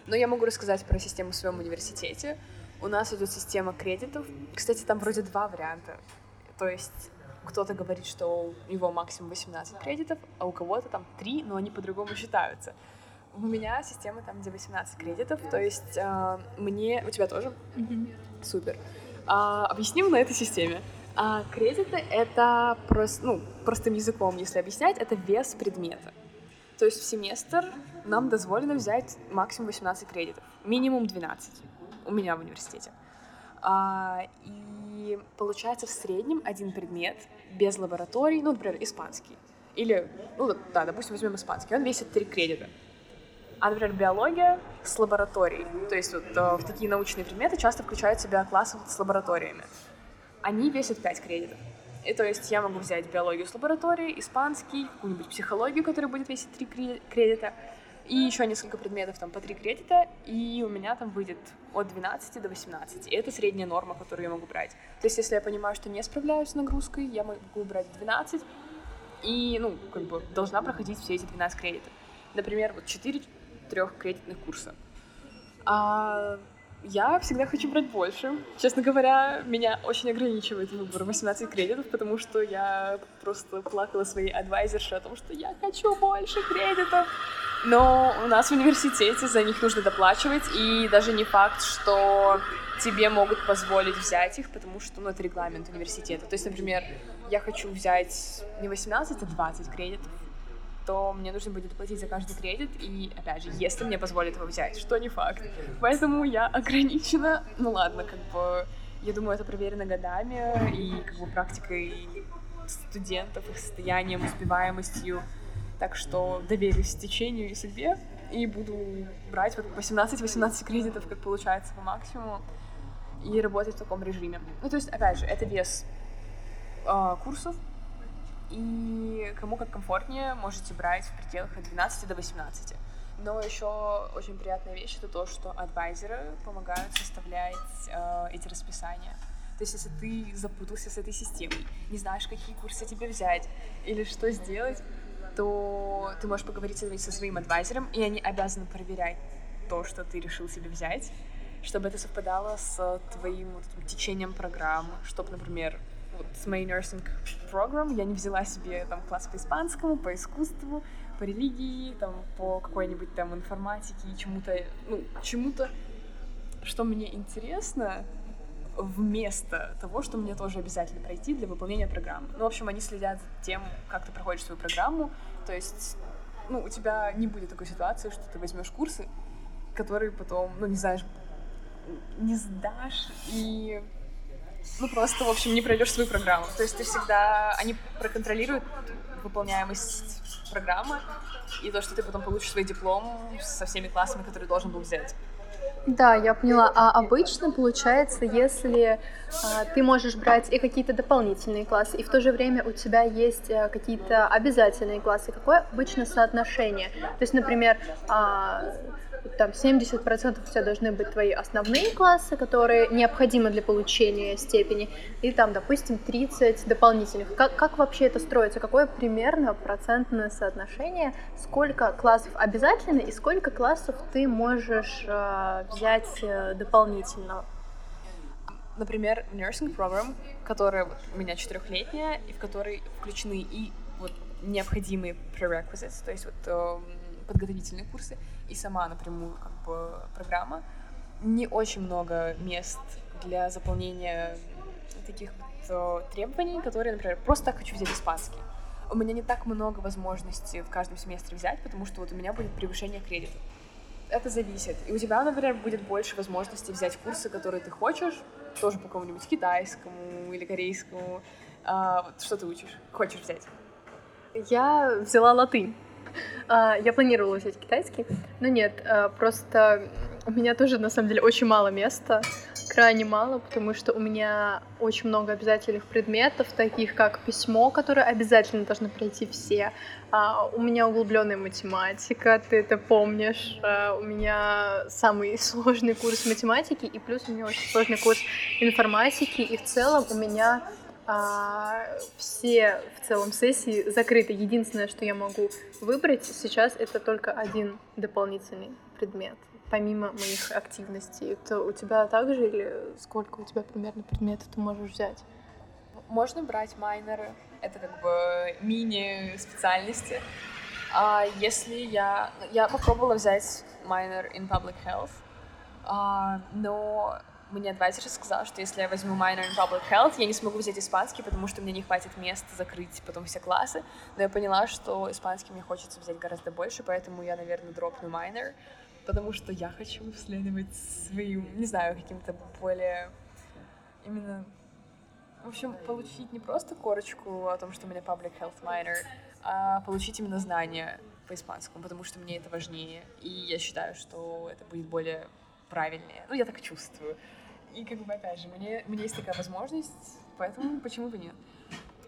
Но я могу рассказать про систему в своем университете. У нас идет система кредитов. Кстати, там вроде два варианта. То есть кто-то говорит, что у него максимум 18 кредитов, а у кого-то там 3, но они по-другому считаются. У меня система там, где 18 кредитов, то есть э, мне... У тебя тоже? Mm-hmm. Супер. А, объясним на этой системе. А, кредиты — это просто, ну, простым языком, если объяснять, это вес предмета. То есть в семестр нам дозволено взять максимум 18 кредитов, минимум 12 у меня в университете. А, и получается в среднем один предмет без лабораторий, ну, например, испанский. Или, ну, да, допустим, возьмем испанский, он весит 3 кредита. А, например, биология с лабораторией. То есть вот э, в такие научные предметы часто включают в себя классы с лабораториями. Они весят 5 кредитов. И то есть я могу взять биологию с лабораторией, испанский, какую-нибудь психологию, которая будет весить 3 кредита, и еще несколько предметов там по 3 кредита, и у меня там выйдет от 12 до 18. И это средняя норма, которую я могу брать. То есть если я понимаю, что не справляюсь с нагрузкой, я могу брать 12, и, ну, как бы должна проходить все эти 12 кредитов. Например, вот 4 трехкредитных курса. А я всегда хочу брать больше. Честно говоря, меня очень ограничивает выбор 18 кредитов, потому что я просто плакала своей адвайзерше о том, что я хочу больше кредитов. Но у нас в университете за них нужно доплачивать, и даже не факт, что тебе могут позволить взять их, потому что ну, это регламент университета. То есть, например, я хочу взять не 18, а 20 кредитов то мне нужно будет платить за каждый кредит, и, опять же, если мне позволят его взять, что не факт. Поэтому я ограничена, ну ладно, как бы, я думаю, это проверено годами. И, как бы, практикой студентов, их состоянием, успеваемостью, так что доверюсь течению и судьбе, и буду брать вот 18-18 кредитов, как получается, по максимуму, и работать в таком режиме. Ну, то есть, опять же, это вес э, курсов, и кому как комфортнее, можете брать в пределах от 12 до 18. Но еще очень приятная вещь это то, что адвайзеры помогают составлять э, эти расписания. То есть, если ты запутался с этой системой, не знаешь, какие курсы тебе взять или что сделать, то ты можешь поговорить со своим адвайзером, и они обязаны проверять то, что ты решил себе взять, чтобы это совпадало с твоим вот, течением программы, чтобы, например, вот с моей nursing program я не взяла себе там класс по испанскому, по искусству, по религии, там по какой-нибудь там информатике и чему-то, ну, чему-то, что мне интересно, вместо того, что мне тоже обязательно пройти для выполнения программы. Ну, в общем, они следят за тем, как ты проходишь свою программу, то есть, ну, у тебя не будет такой ситуации, что ты возьмешь курсы, которые потом, ну, не знаешь, не сдашь, и ну, просто, в общем, не пройдешь свою программу. То есть ты всегда... Они проконтролируют выполняемость программа, и то, что ты потом получишь свой диплом со всеми классами, которые должен был взять. Да, я поняла. А обычно получается, если а, ты можешь брать и какие-то дополнительные классы, и в то же время у тебя есть а, какие-то обязательные классы, какое обычно соотношение? То есть, например, а, там 70% у тебя должны быть твои основные классы, которые необходимы для получения степени, и там, допустим, 30 дополнительных. Как, как вообще это строится? Какое примерно процентное соотношение? Сколько классов обязательно и сколько классов ты можешь э, взять э, дополнительно? Например, nursing program, которая вот, у меня четырехлетняя, и в которой включены и вот необходимые prerequisites, то есть вот э, подготовительные курсы, и сама напрямую как бы программа. Не очень много мест для заполнения таких вот требований, которые, например, просто так хочу взять испанский. У меня не так много возможностей в каждом семестре взять, потому что вот у меня будет превышение кредитов. Это зависит. И у тебя, например, будет больше возможностей взять курсы, которые ты хочешь, тоже по какому-нибудь китайскому или корейскому. А, вот что ты учишь, хочешь взять? Я взяла латынь. А, я планировала взять китайский, но нет, а, просто у меня тоже, на самом деле, очень мало места, крайне мало, потому что у меня очень много обязательных предметов, таких как письмо, которое обязательно должны пройти все. А, у меня углубленная математика, ты это помнишь. у меня самый сложный курс математики, и плюс у меня очень сложный курс информатики, и в целом у меня а, все в целом сессии закрыты. Единственное, что я могу выбрать сейчас, это только один дополнительный предмет, помимо моих активностей. Это у тебя также или сколько у тебя примерно предметов ты можешь взять? Можно брать майнеры, это как бы мини-специальности. А если я... Я попробовала взять майнер in public health, а, но мне адвайзер сказал, что если я возьму minor in public health, я не смогу взять испанский, потому что мне не хватит места закрыть потом все классы. Но я поняла, что испанский мне хочется взять гораздо больше, поэтому я, наверное, дропну minor, потому что я хочу следовать своим, не знаю, каким-то более именно в общем, получить не просто корочку о том, что у меня public health minor, а получить именно знания по испанскому, потому что мне это важнее. И я считаю, что это будет более правильнее. Ну, я так чувствую. И как бы, опять же, мне, мне есть такая возможность, поэтому почему бы нет?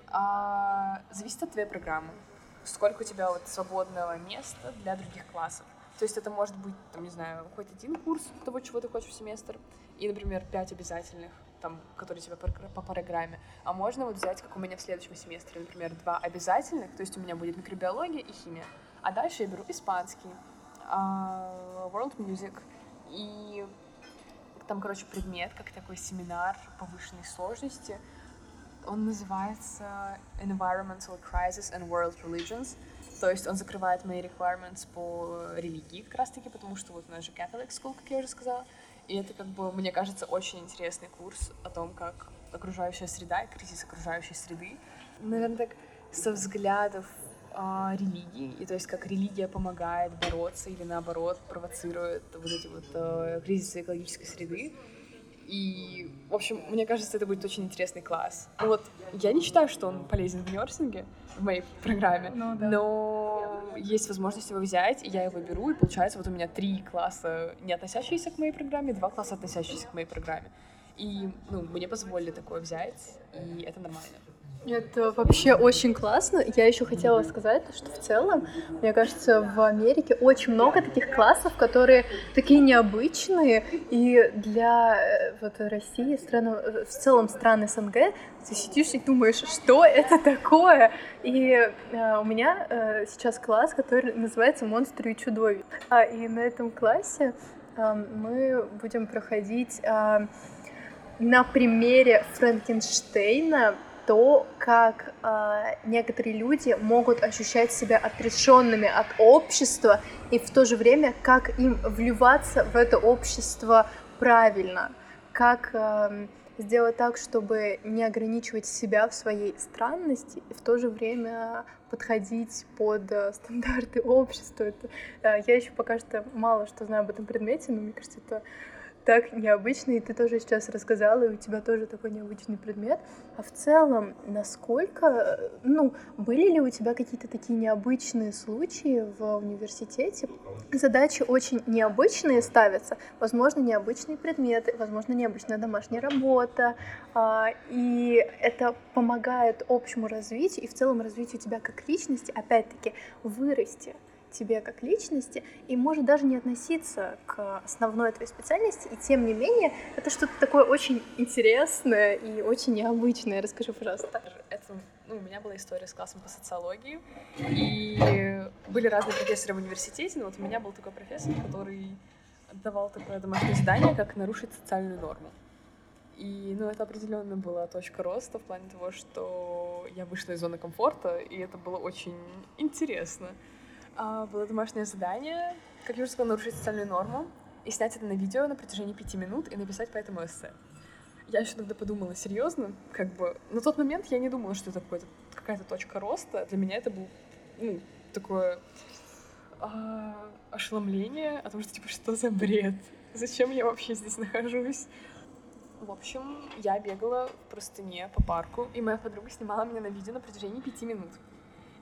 А, зависит от твоей программы. Сколько у тебя вот свободного места для других классов. То есть это может быть, там, не знаю, хоть один курс того, чего ты хочешь в семестр, и, например, пять обязательных, там, которые у тебя по, программе. А можно вот взять, как у меня в следующем семестре, например, два обязательных, то есть у меня будет микробиология и химия. А дальше я беру испанский, uh, world music, и там, короче, предмет, как такой семинар повышенной сложности. Он называется Environmental Crisis and World Religions. То есть он закрывает мои requirements по религии как раз-таки, потому что вот у нас же Catholic School, как я уже сказала. И это, как бы, мне кажется, очень интересный курс о том, как окружающая среда и кризис окружающей среды. Наверное, так со взглядов а, религии, и то есть как религия помогает бороться или наоборот провоцирует вот эти вот а, кризисы экологической среды. И, в общем, мне кажется, это будет очень интересный класс. Вот, я не считаю, что он полезен в нерсинге, в моей программе, ну, да. но есть возможность его взять, и я его беру, и получается вот у меня три класса, не относящиеся к моей программе, два класса, относящиеся к моей программе. И, ну, мне позволили такое взять, и это нормально. Это вообще очень классно. Я еще хотела сказать, что в целом, мне кажется, в Америке очень много таких классов, которые такие необычные, и для э, вот России, страну, э, в целом стран СНГ, ты сидишь и думаешь, что это такое? И э, у меня э, сейчас класс, который называется «Монстры и чудовища». А, и на этом классе э, мы будем проходить э, на примере Франкенштейна то, как э, некоторые люди могут ощущать себя отрешенными от общества и в то же время, как им вливаться в это общество правильно, как э, сделать так, чтобы не ограничивать себя в своей странности и в то же время подходить под э, стандарты общества. Это, э, я еще пока что мало что знаю об этом предмете, но мне кажется, это так необычно, и ты тоже сейчас рассказала, и у тебя тоже такой необычный предмет. А в целом, насколько, ну, были ли у тебя какие-то такие необычные случаи в университете? Задачи очень необычные ставятся, возможно, необычные предметы, возможно, необычная домашняя работа, а, и это помогает общему развитию и в целом развитию тебя как личности, опять-таки, вырасти тебе как личности и может даже не относиться к основной твоей специальности, и тем не менее это что-то такое очень интересное и очень необычное. Расскажи, пожалуйста. Это, ну, у меня была история с классом по социологии, и были разные профессоры в университете, но вот у меня был такой профессор, который давал такое домашнее задание, как нарушить социальную норму. И, ну, это определенно была точка роста в плане того, что я вышла из зоны комфорта, и это было очень интересно. А, было домашнее задание, как я уже сказала, нарушить социальную норму и снять это на видео на протяжении пяти минут и написать по этому эссе. Я еще тогда подумала, серьезно, как бы, на тот момент я не думала, что это какая-то точка роста. Для меня это был, ну, такое а, ошеломление о том, что, типа, что за бред? Зачем я вообще здесь нахожусь? В общем, я бегала в простыне по парку, и моя подруга снимала меня на видео на протяжении пяти минут.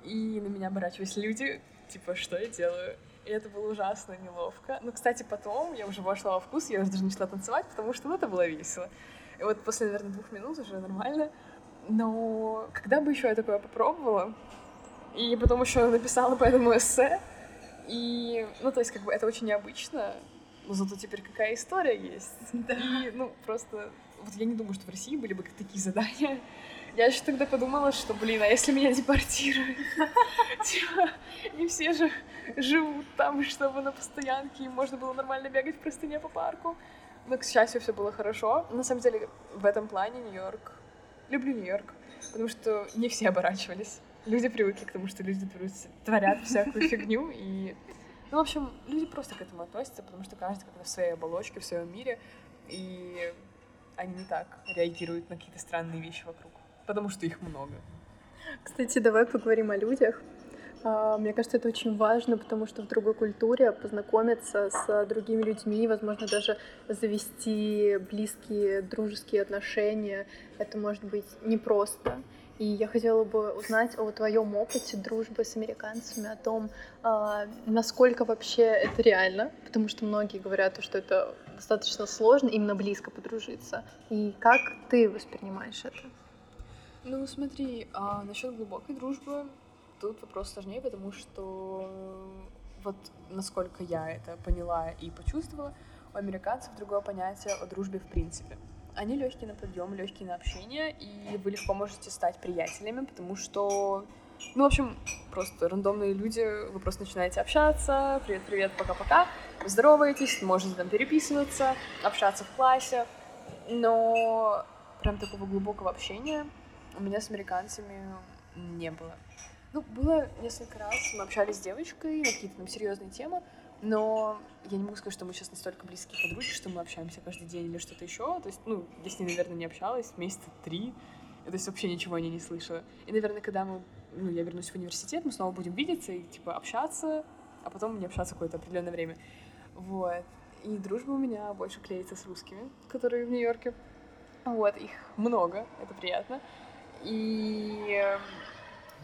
И на меня оборачивались люди, типа, что я делаю? И это было ужасно неловко. Ну, кстати, потом я уже вошла во вкус, я уже даже начала танцевать, потому что, ну, это было весело. И вот после, наверное, двух минут уже нормально. Но когда бы еще я такое попробовала, и потом еще написала по этому эссе, и, ну, то есть, как бы, это очень необычно, но зато теперь какая история есть. Да. И, ну, просто, вот я не думаю, что в России были бы такие задания, я еще тогда подумала, что, блин, а если меня депортируют? Типа, не все же живут там, чтобы на постоянке, и можно было нормально бегать в простыне по парку. Но, к счастью, все было хорошо. На самом деле, в этом плане Нью-Йорк... Люблю Нью-Йорк, потому что не все оборачивались. Люди привыкли к тому, что люди творят всякую фигню, и... Ну, в общем, люди просто к этому относятся, потому что каждый как-то в своей оболочке, в своем мире, и они не так реагируют на какие-то странные вещи вокруг потому что их много. Кстати, давай поговорим о людях. А, мне кажется, это очень важно, потому что в другой культуре познакомиться с другими людьми, возможно, даже завести близкие дружеские отношения, это может быть непросто. И я хотела бы узнать о твоем опыте дружбы с американцами, о том, а, насколько вообще это реально, потому что многие говорят, что это достаточно сложно именно близко подружиться. И как ты воспринимаешь это? Ну, смотри, а насчет глубокой дружбы. Тут вопрос сложнее, потому что вот насколько я это поняла и почувствовала, у американцев другое понятие о дружбе в принципе. Они легкие на подъем, легкие на общение, и вы легко можете стать приятелями, потому что, ну, в общем, просто рандомные люди, вы просто начинаете общаться, привет-привет, пока-пока, здороваетесь, можете там переписываться, общаться в классе, но прям такого глубокого общения у меня с американцами не было. Ну, было несколько раз, мы общались с девочкой на какие-то там серьезные темы, но я не могу сказать, что мы сейчас настолько близкие подруги, что мы общаемся каждый день или что-то еще. То есть, ну, я с ней, наверное, не общалась месяца три. То есть вообще ничего о ней не слышала. И, наверное, когда мы, ну, я вернусь в университет, мы снова будем видеться и, типа, общаться, а потом не общаться какое-то определенное время. Вот. И дружба у меня больше клеится с русскими, которые в Нью-Йорке. Вот, их много, это приятно. И,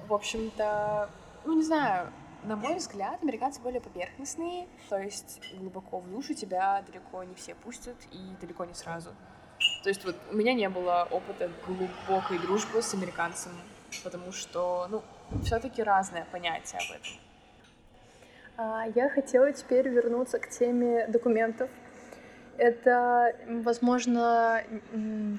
в общем-то, ну, не знаю, на мой взгляд, американцы более поверхностные, то есть глубоко в душу тебя далеко не все пустят и далеко не сразу. То есть вот у меня не было опыта глубокой дружбы с американцем, потому что, ну, все-таки разное понятие об этом. А, я хотела теперь вернуться к теме документов, это, возможно,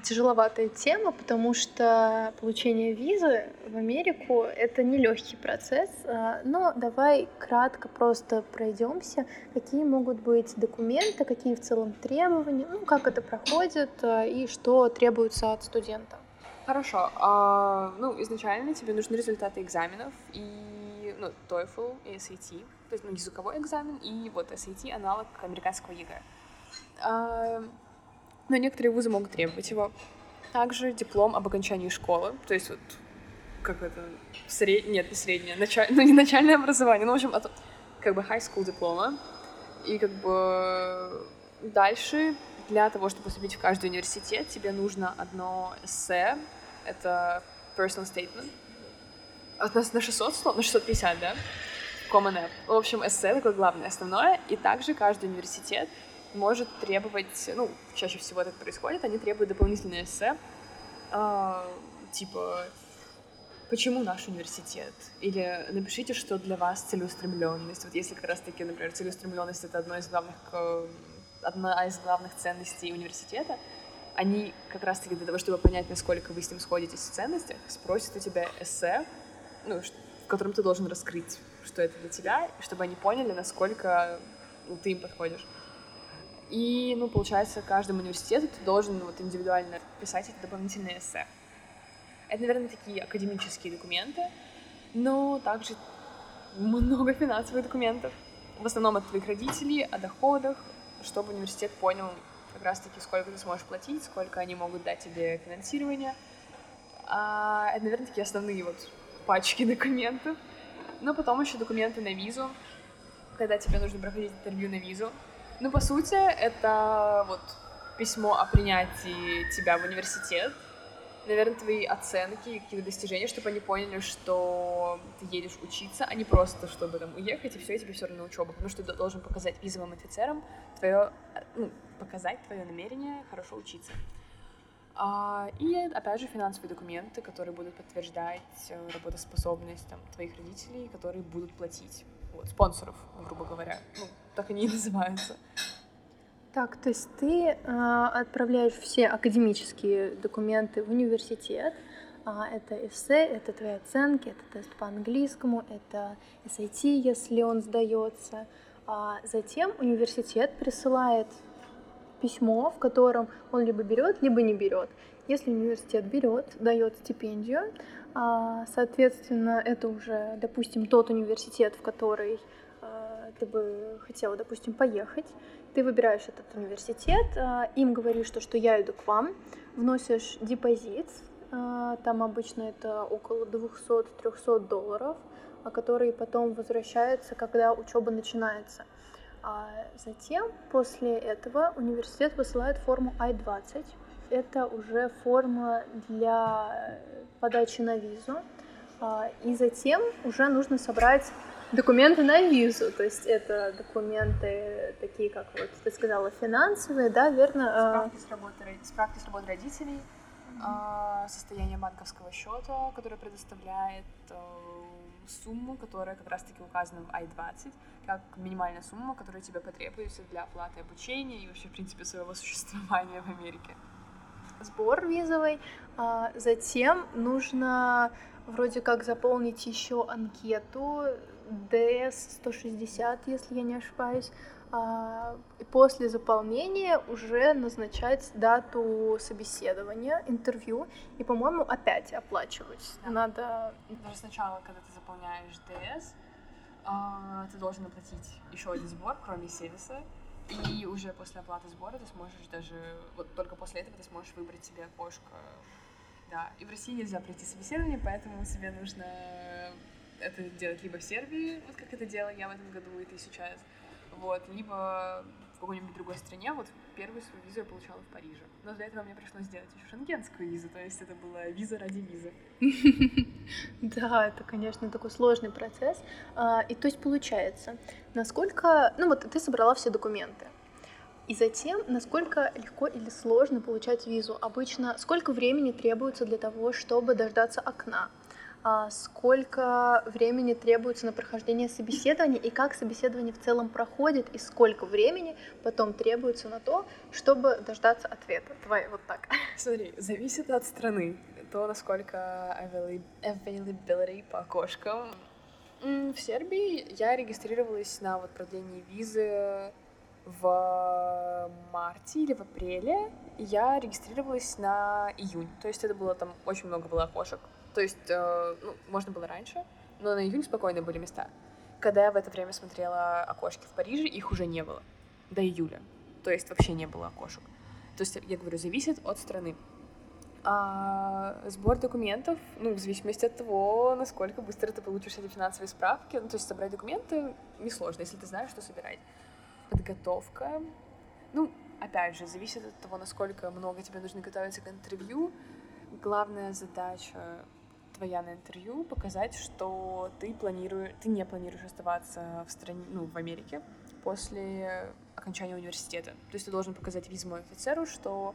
тяжеловатая тема, потому что получение визы в Америку — это нелегкий процесс. А, но давай кратко просто пройдемся, какие могут быть документы, какие в целом требования, ну, как это проходит а, и что требуется от студента. Хорошо. А, ну, изначально тебе нужны результаты экзаменов и ну, TOEFL и SAT, то есть ну, языковой экзамен и вот SAT аналог американского ЕГЭ. А, но некоторые вузы могут требовать его. Также диплом об окончании школы, то есть вот как это, сред... нет, не среднее, началь... ну не начальное образование, ну, в общем, это как бы high school диплома. И как бы дальше для того, чтобы поступить в каждый университет, тебе нужно одно эссе, это personal statement, от нас на 600 слов, на 650, да? Common App. В общем, эссе такое главное, основное. И также каждый университет может требовать, ну, чаще всего это происходит, они требуют дополнительное эссе, э, типа, почему наш университет? Или напишите, что для вас целеустремленность. Вот если как раз-таки, например, целеустремленность — это одно из главных, одна из главных ценностей университета, они как раз-таки для того, чтобы понять, насколько вы с ним сходитесь в ценностях, спросят у тебя эссе, ну, в котором ты должен раскрыть, что это для тебя, чтобы они поняли, насколько ну, ты им подходишь. И, ну, получается, каждому университету ты должен вот индивидуально писать эти дополнительные эссе. Это, наверное, такие академические документы, но также много финансовых документов. В основном от твоих родителей, о доходах, чтобы университет понял как раз-таки, сколько ты сможешь платить, сколько они могут дать тебе финансирование. А, это, наверное, такие основные вот пачки документов. Но потом еще документы на визу, когда тебе нужно проходить интервью на визу. Ну, по сути, это вот письмо о принятии тебя в университет, наверное, твои оценки, какие-то достижения, чтобы они поняли, что ты едешь учиться, а не просто, чтобы там уехать, и все, и тебе все равно учеба. Потому что ты должен показать визовым офицерам твое, ну, показать твое намерение хорошо учиться. А, и, опять же, финансовые документы, которые будут подтверждать э, работоспособность там, твоих родителей, которые будут платить. Спонсоров, грубо говоря. Ну, так они и называются. Так, то есть ты э, отправляешь все академические документы в университет. А, это эссе, это твои оценки, это тест по английскому, это SAT, если он сдается. А затем университет присылает письмо, в котором он либо берет, либо не берет. Если университет берет, дает стипендию, а, соответственно, это уже, допустим, тот университет, в который а, ты бы хотела, допустим, поехать. Ты выбираешь этот университет, а, им говоришь, что, что я иду к вам, вносишь депозит, там обычно это около 200-300 долларов, которые потом возвращаются, когда учеба начинается. А затем, после этого, университет высылает форму I-20. Это уже форма для подачи на визу. А, и затем уже нужно собрать документы на визу. То есть это документы такие, как вот ты сказала, финансовые, да, верно? А, справки с работы, справки с работы родителей, mm-hmm. состояние банковского счета, которое предоставляет сумму, которая как раз-таки указана в I-20, как минимальная сумма, которая тебе потребуется для оплаты обучения и вообще, в принципе, своего существования в Америке. Сбор визовый. А затем нужно вроде как заполнить еще анкету DS-160, если я не ошибаюсь. А, после заполнения уже назначать дату собеседования, интервью, и, по-моему, опять оплачивать. Да. Надо... Даже сначала, когда ты заполняешь DS, а, ты должен оплатить еще один сбор, кроме сервиса, и уже после оплаты сбора ты сможешь даже, вот только после этого ты сможешь выбрать себе окошко. Да, и в России нельзя пройти собеседование, поэтому тебе нужно это делать либо в Сербии, вот как это делала я в этом году, и ты сейчас, вот, либо в какой-нибудь другой стране. Вот первую свою визу я получала в Париже. Но для этого мне пришлось сделать еще шенгенскую визу, то есть это была виза ради визы. Да, это, конечно, такой сложный процесс. А, и то есть получается, насколько... Ну вот ты собрала все документы. И затем, насколько легко или сложно получать визу? Обычно сколько времени требуется для того, чтобы дождаться окна? А сколько времени требуется на прохождение собеседования и как собеседование в целом проходит и сколько времени потом требуется на то, чтобы дождаться ответа. Давай вот так. Смотри, зависит от страны. То, насколько availability по окошкам. В Сербии я регистрировалась на вот продление визы в марте или в апреле. Я регистрировалась на июнь. То есть это было там очень много было окошек. То есть, э, ну, можно было раньше, но на июнь спокойно были места. Когда я в это время смотрела окошки в Париже, их уже не было до июля. То есть вообще не было окошек. То есть, я говорю, зависит от страны. А сбор документов, ну, в зависимости от того, насколько быстро ты получишь эти финансовые справки, ну, то есть собрать документы несложно, если ты знаешь, что собирать. Подготовка, ну, опять же, зависит от того, насколько много тебе нужно готовиться к интервью. Главная задача твоя на интервью показать, что ты планируешь, ты не планируешь оставаться в стране, ну, в Америке после окончания университета. То есть ты должен показать визу офицеру, что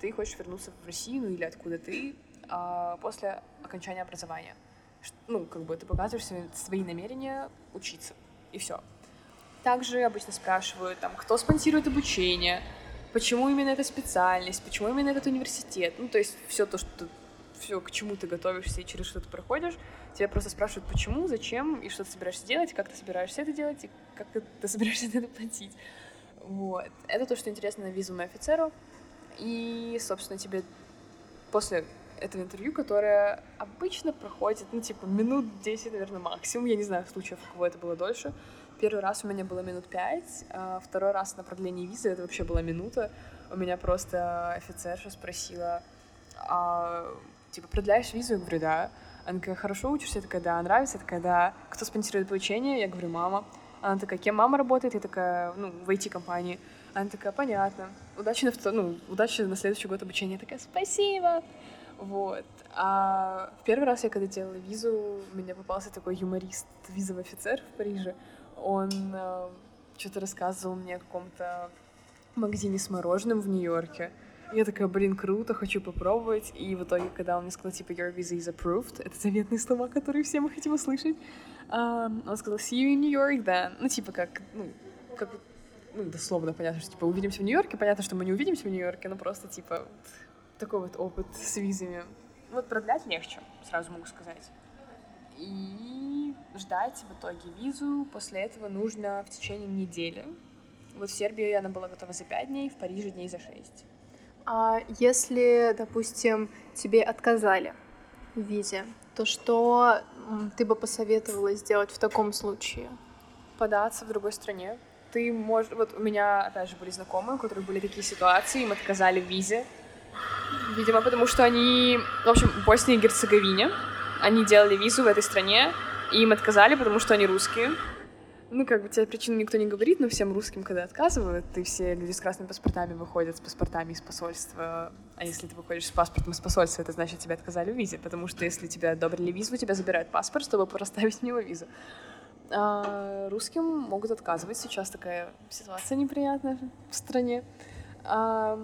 ты хочешь вернуться в Россию, ну или откуда ты, а, после окончания образования. Ну, как бы ты показываешь свои, свои намерения учиться, и все. Также обычно спрашивают, там, кто спонсирует обучение, почему именно эта специальность, почему именно этот университет. Ну, то есть все то, что все, к чему ты готовишься и через что ты проходишь, тебя просто спрашивают, почему, зачем, и что ты собираешься делать, как ты собираешься это делать, и как ты, ты собираешься это платить. Вот. Это то, что интересно на визу офицеру. И, собственно, тебе после этого интервью, которое обычно проходит, ну, типа, минут 10, наверное, максимум. Я не знаю случаев, у кого это было дольше. Первый раз у меня было минут пять, а второй раз на продление визы это вообще была минута. У меня просто офицерша спросила, а, типа, продляешь визу? Я говорю, да. Она такая, хорошо учишься? Я такая, да. Нравится? Я такая, да. Кто спонсирует обучение? Я говорю, мама. Она такая, кем мама работает? Я такая, ну, в IT-компании. Она такая, понятно. Удачи на, ну, удачи на следующий год обучения. Я такая, спасибо. Вот. А в первый раз я когда делала визу, мне попался такой юморист, визовый офицер в Париже он э, что-то рассказывал мне о каком-то магазине с мороженым в Нью-Йорке. Я такая, блин, круто, хочу попробовать. И в итоге, когда он мне сказал, типа, your visa is approved, это заветные слова, которые все мы хотим услышать, um, он сказал, see you in New York then. Ну, типа, как, ну, как, ну, дословно понятно, что, типа, увидимся в Нью-Йорке. Понятно, что мы не увидимся в Нью-Йорке, но просто, типа, такой вот опыт с визами. Вот продлять легче, сразу могу сказать. И ждать в итоге визу. После этого нужно в течение недели. Вот в Сербии она была готова за пять дней, в Париже дней за шесть. А если, допустим, тебе отказали в визе, то что ты бы посоветовала сделать в таком случае? Податься в другой стране. Ты можешь... Вот у меня, опять же, были знакомые, у которых были такие ситуации, им отказали в визе. Видимо, потому что они... В общем, в Боснии и Герцеговине они делали визу в этой стране, и им отказали, потому что они русские. Ну, как бы тебе причину никто не говорит, но всем русским, когда отказывают, и все люди с красными паспортами выходят с паспортами из посольства. А если ты выходишь с паспортом из посольства, это значит, тебя отказали в визе, потому что если тебе одобрили визу, тебя забирают паспорт, чтобы проставить в него визу. А русским могут отказывать. Сейчас такая ситуация неприятная в стране. А,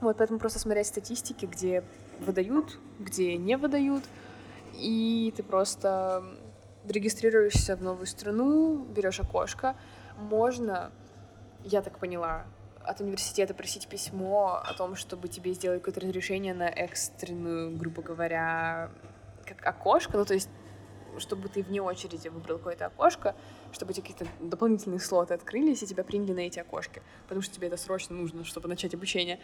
вот поэтому просто смотреть статистики, где выдают, где не выдают — и ты просто регистрируешься в новую страну, берешь окошко. Можно, я так поняла, от университета просить письмо о том, чтобы тебе сделали какое-то разрешение на экстренную, грубо говоря, как окошко, ну то есть чтобы ты вне очереди выбрал какое-то окошко, чтобы эти какие-то дополнительные слоты открылись, и тебя приняли на эти окошки, потому что тебе это срочно нужно, чтобы начать обучение.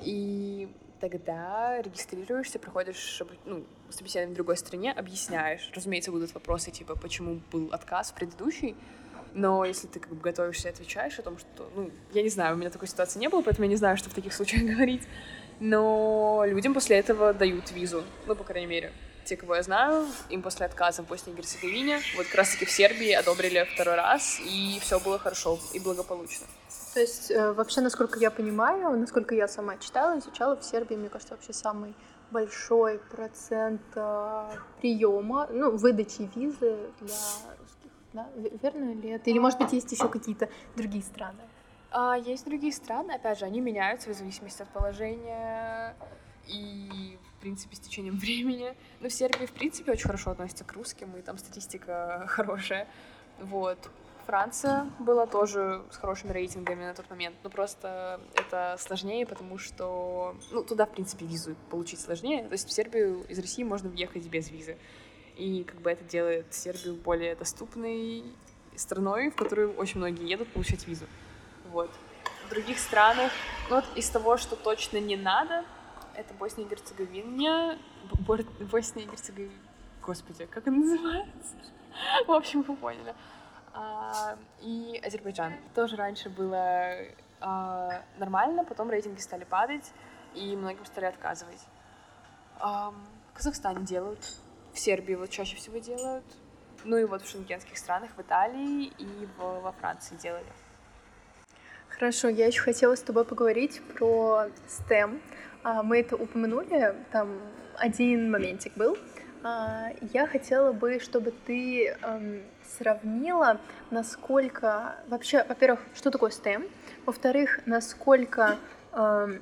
И тогда регистрируешься, проходишь ну, собеседование в другой стране, объясняешь. Разумеется, будут вопросы, типа, почему был отказ в предыдущий, но если ты как бы готовишься и отвечаешь о том, что, ну, я не знаю, у меня такой ситуации не было, поэтому я не знаю, что в таких случаях говорить, но людям после этого дают визу, ну, по крайней мере. Те, кого я знаю, им после отказа в Боснии и Герцеговине, вот как раз-таки в Сербии одобрили второй раз, и все было хорошо и благополучно. То есть, э, вообще, насколько я понимаю, насколько я сама читала, изучала, в Сербии, мне кажется, вообще самый большой процент э, приема, ну, выдачи визы для русских. Да? Верно ли это? Или, может быть, есть еще какие-то другие страны? А, есть другие страны, опять же, они меняются в зависимости от положения и, в принципе, с течением времени. Но в Сербии, в принципе, очень хорошо относятся к русским, и там статистика хорошая. Вот. Франция была тоже с хорошими рейтингами на тот момент, но просто это сложнее, потому что, ну, туда, в принципе, визу получить сложнее. То есть в Сербию из России можно въехать без визы. И как бы это делает Сербию более доступной страной, в которую очень многие едут получать визу. Вот. В других странах, ну, вот из того, что точно не надо, это Босния и Герцеговина. Босния и Герцеговина. Господи, как она называется? В общем, вы поняли. А, и Азербайджан. Тоже раньше было а, нормально, потом рейтинги стали падать, и многим стали отказывать. А, в Казахстане делают, в Сербии вот чаще всего делают, ну и вот в шенгенских странах, в Италии и в, во Франции делали. Хорошо, я еще хотела с тобой поговорить про STEM. А, мы это упомянули, там один моментик был. А, я хотела бы, чтобы ты сравнила, насколько вообще, во-первых, что такое STEM, во-вторых, насколько эм,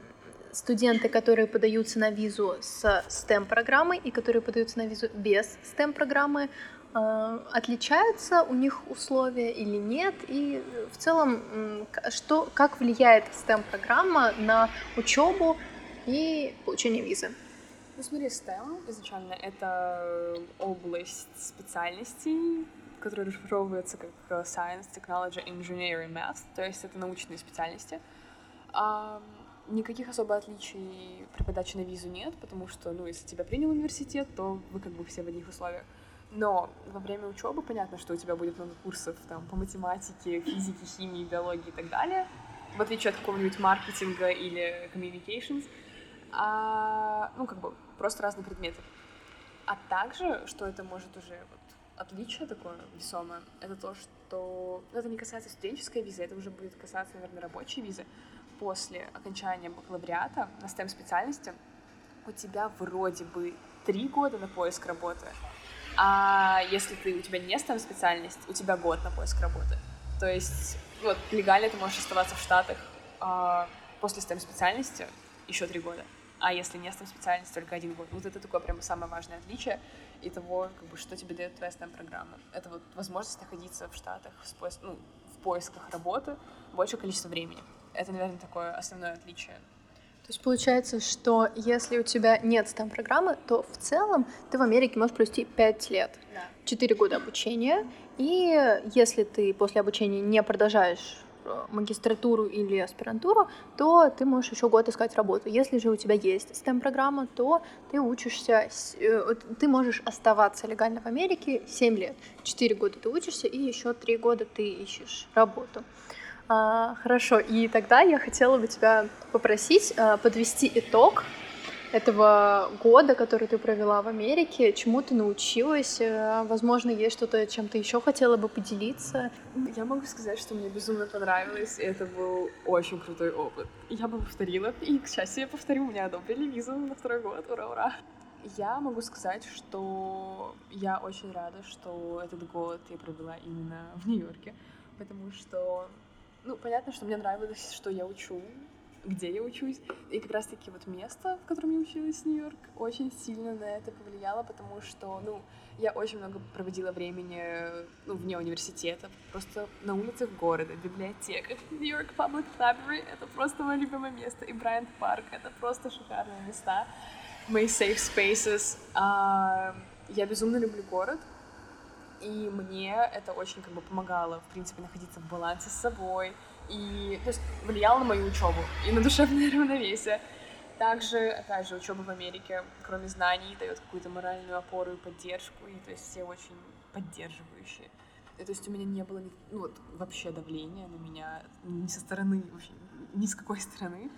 студенты, которые подаются на визу с STEM-программой и которые подаются на визу без STEM-программы, э, отличаются у них условия или нет, и в целом, что, как влияет STEM-программа на учебу и получение визы? Ну смотри, STEM изначально это область специальностей, которая расшифровывается как э, Science, Technology, Engineering, Math, то есть это научные специальности. Никаких особо отличий при подаче на визу нет, потому что, ну, если тебя принял университет, то вы как бы все в одних условиях. Но во время учебы понятно, что у тебя будет много курсов там по математике, физике, химии, биологии и так далее, в отличие от какого-нибудь маркетинга или communications, а, ну, как бы просто разные предметы. А также, что это может уже вот отличие такое весомое, это то, что ну, это не касается студенческой визы, это уже будет касаться, наверное, рабочей визы. После окончания бакалавриата на STEM-специальности у тебя вроде бы три года на поиск работы, а если ты, у тебя не STEM-специальность, у тебя год на поиск работы. То есть, вот, легально ты можешь оставаться в Штатах а после STEM-специальности еще три года а если не STEM специальность, только один год. Вот это такое прямо самое важное отличие и того, как бы, что тебе дает твоя STEM-программа. Это вот возможность находиться в Штатах в, поиск, ну, в поисках работы большее количество времени. Это, наверное, такое основное отличие. То есть получается, что если у тебя нет STEM-программы, то в целом ты в Америке можешь провести 5 лет. Да. 4 года обучения. И если ты после обучения не продолжаешь магистратуру или аспирантуру, то ты можешь еще год искать работу. Если же у тебя есть STEM-программа, то ты учишься, э, ты можешь оставаться легально в Америке 7 лет. 4 года ты учишься, и еще 3 года ты ищешь работу. А, хорошо, и тогда я хотела бы тебя попросить а, подвести итог этого года, который ты провела в Америке, чему ты научилась, э, возможно, есть что-то, чем ты еще хотела бы поделиться. Я могу сказать, что мне безумно понравилось, и это был очень крутой опыт. Я бы повторила, и, к счастью, я повторю, у меня одобрили визу на второй год, ура-ура! Я могу сказать, что я очень рада, что этот год я провела именно в Нью-Йорке, потому что, ну, понятно, что мне нравилось, что я учу, где я учусь. И как раз-таки вот место, в котором я училась, Нью-Йорк, очень сильно на это повлияло, потому что, ну, я очень много проводила времени, ну, вне университета, просто на улицах города, в библиотеках. Нью-Йорк Public Library — это просто мое любимое место, и Брайант Парк — это просто шикарные места. Мои safe spaces. А, я безумно люблю город, и мне это очень как бы помогало, в принципе, находиться в балансе с собой, и то есть, влиял на мою учебу и на душевное равновесие. Также, опять же, учеба в Америке, кроме знаний, дает какую-то моральную опору и поддержку, и то есть все очень поддерживающие. И, то есть у меня не было ну, вот, вообще давления на меня ни со стороны, вообще ни с какой стороны.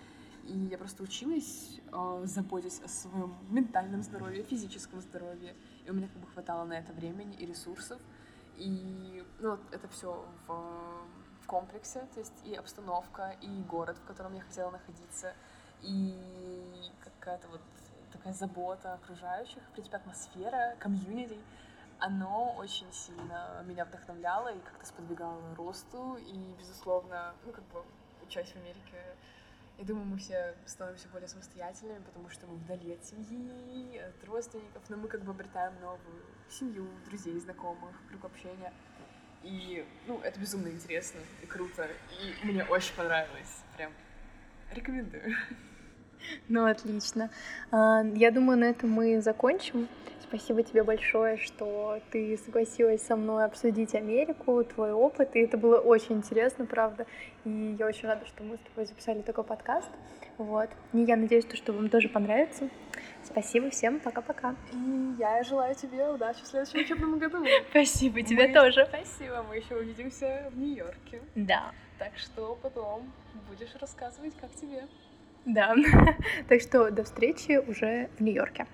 И я просто училась, э, заботясь о своем ментальном здоровье, физическом здоровье. И у меня как бы хватало на это времени и ресурсов. И ну, вот это все в комплексе, то есть и обстановка, и город, в котором я хотела находиться, и какая-то вот такая забота окружающих, в принципе, атмосфера, комьюнити, оно очень сильно меня вдохновляло и как-то сподвигало росту, и, безусловно, ну, как бы, учась в Америке, я думаю, мы все становимся более самостоятельными, потому что мы вдали от семьи, от родственников, но мы как бы обретаем новую семью, друзей, знакомых, круг общения. И, ну, это безумно интересно и круто. И мне очень понравилось. Прям рекомендую. Ну, отлично. А, я думаю, на этом мы закончим. Спасибо тебе большое, что ты согласилась со мной обсудить Америку, твой опыт. И это было очень интересно, правда. И я очень рада, что мы с тобой записали такой подкаст. Вот. И я надеюсь, что вам тоже понравится. Спасибо всем, пока-пока. И я желаю тебе удачи в следующем учебном году. Спасибо, тебе мы... тоже. Спасибо, мы еще увидимся в Нью-Йорке. Да. Так что потом будешь рассказывать, как тебе. Да. так что до встречи уже в Нью-Йорке.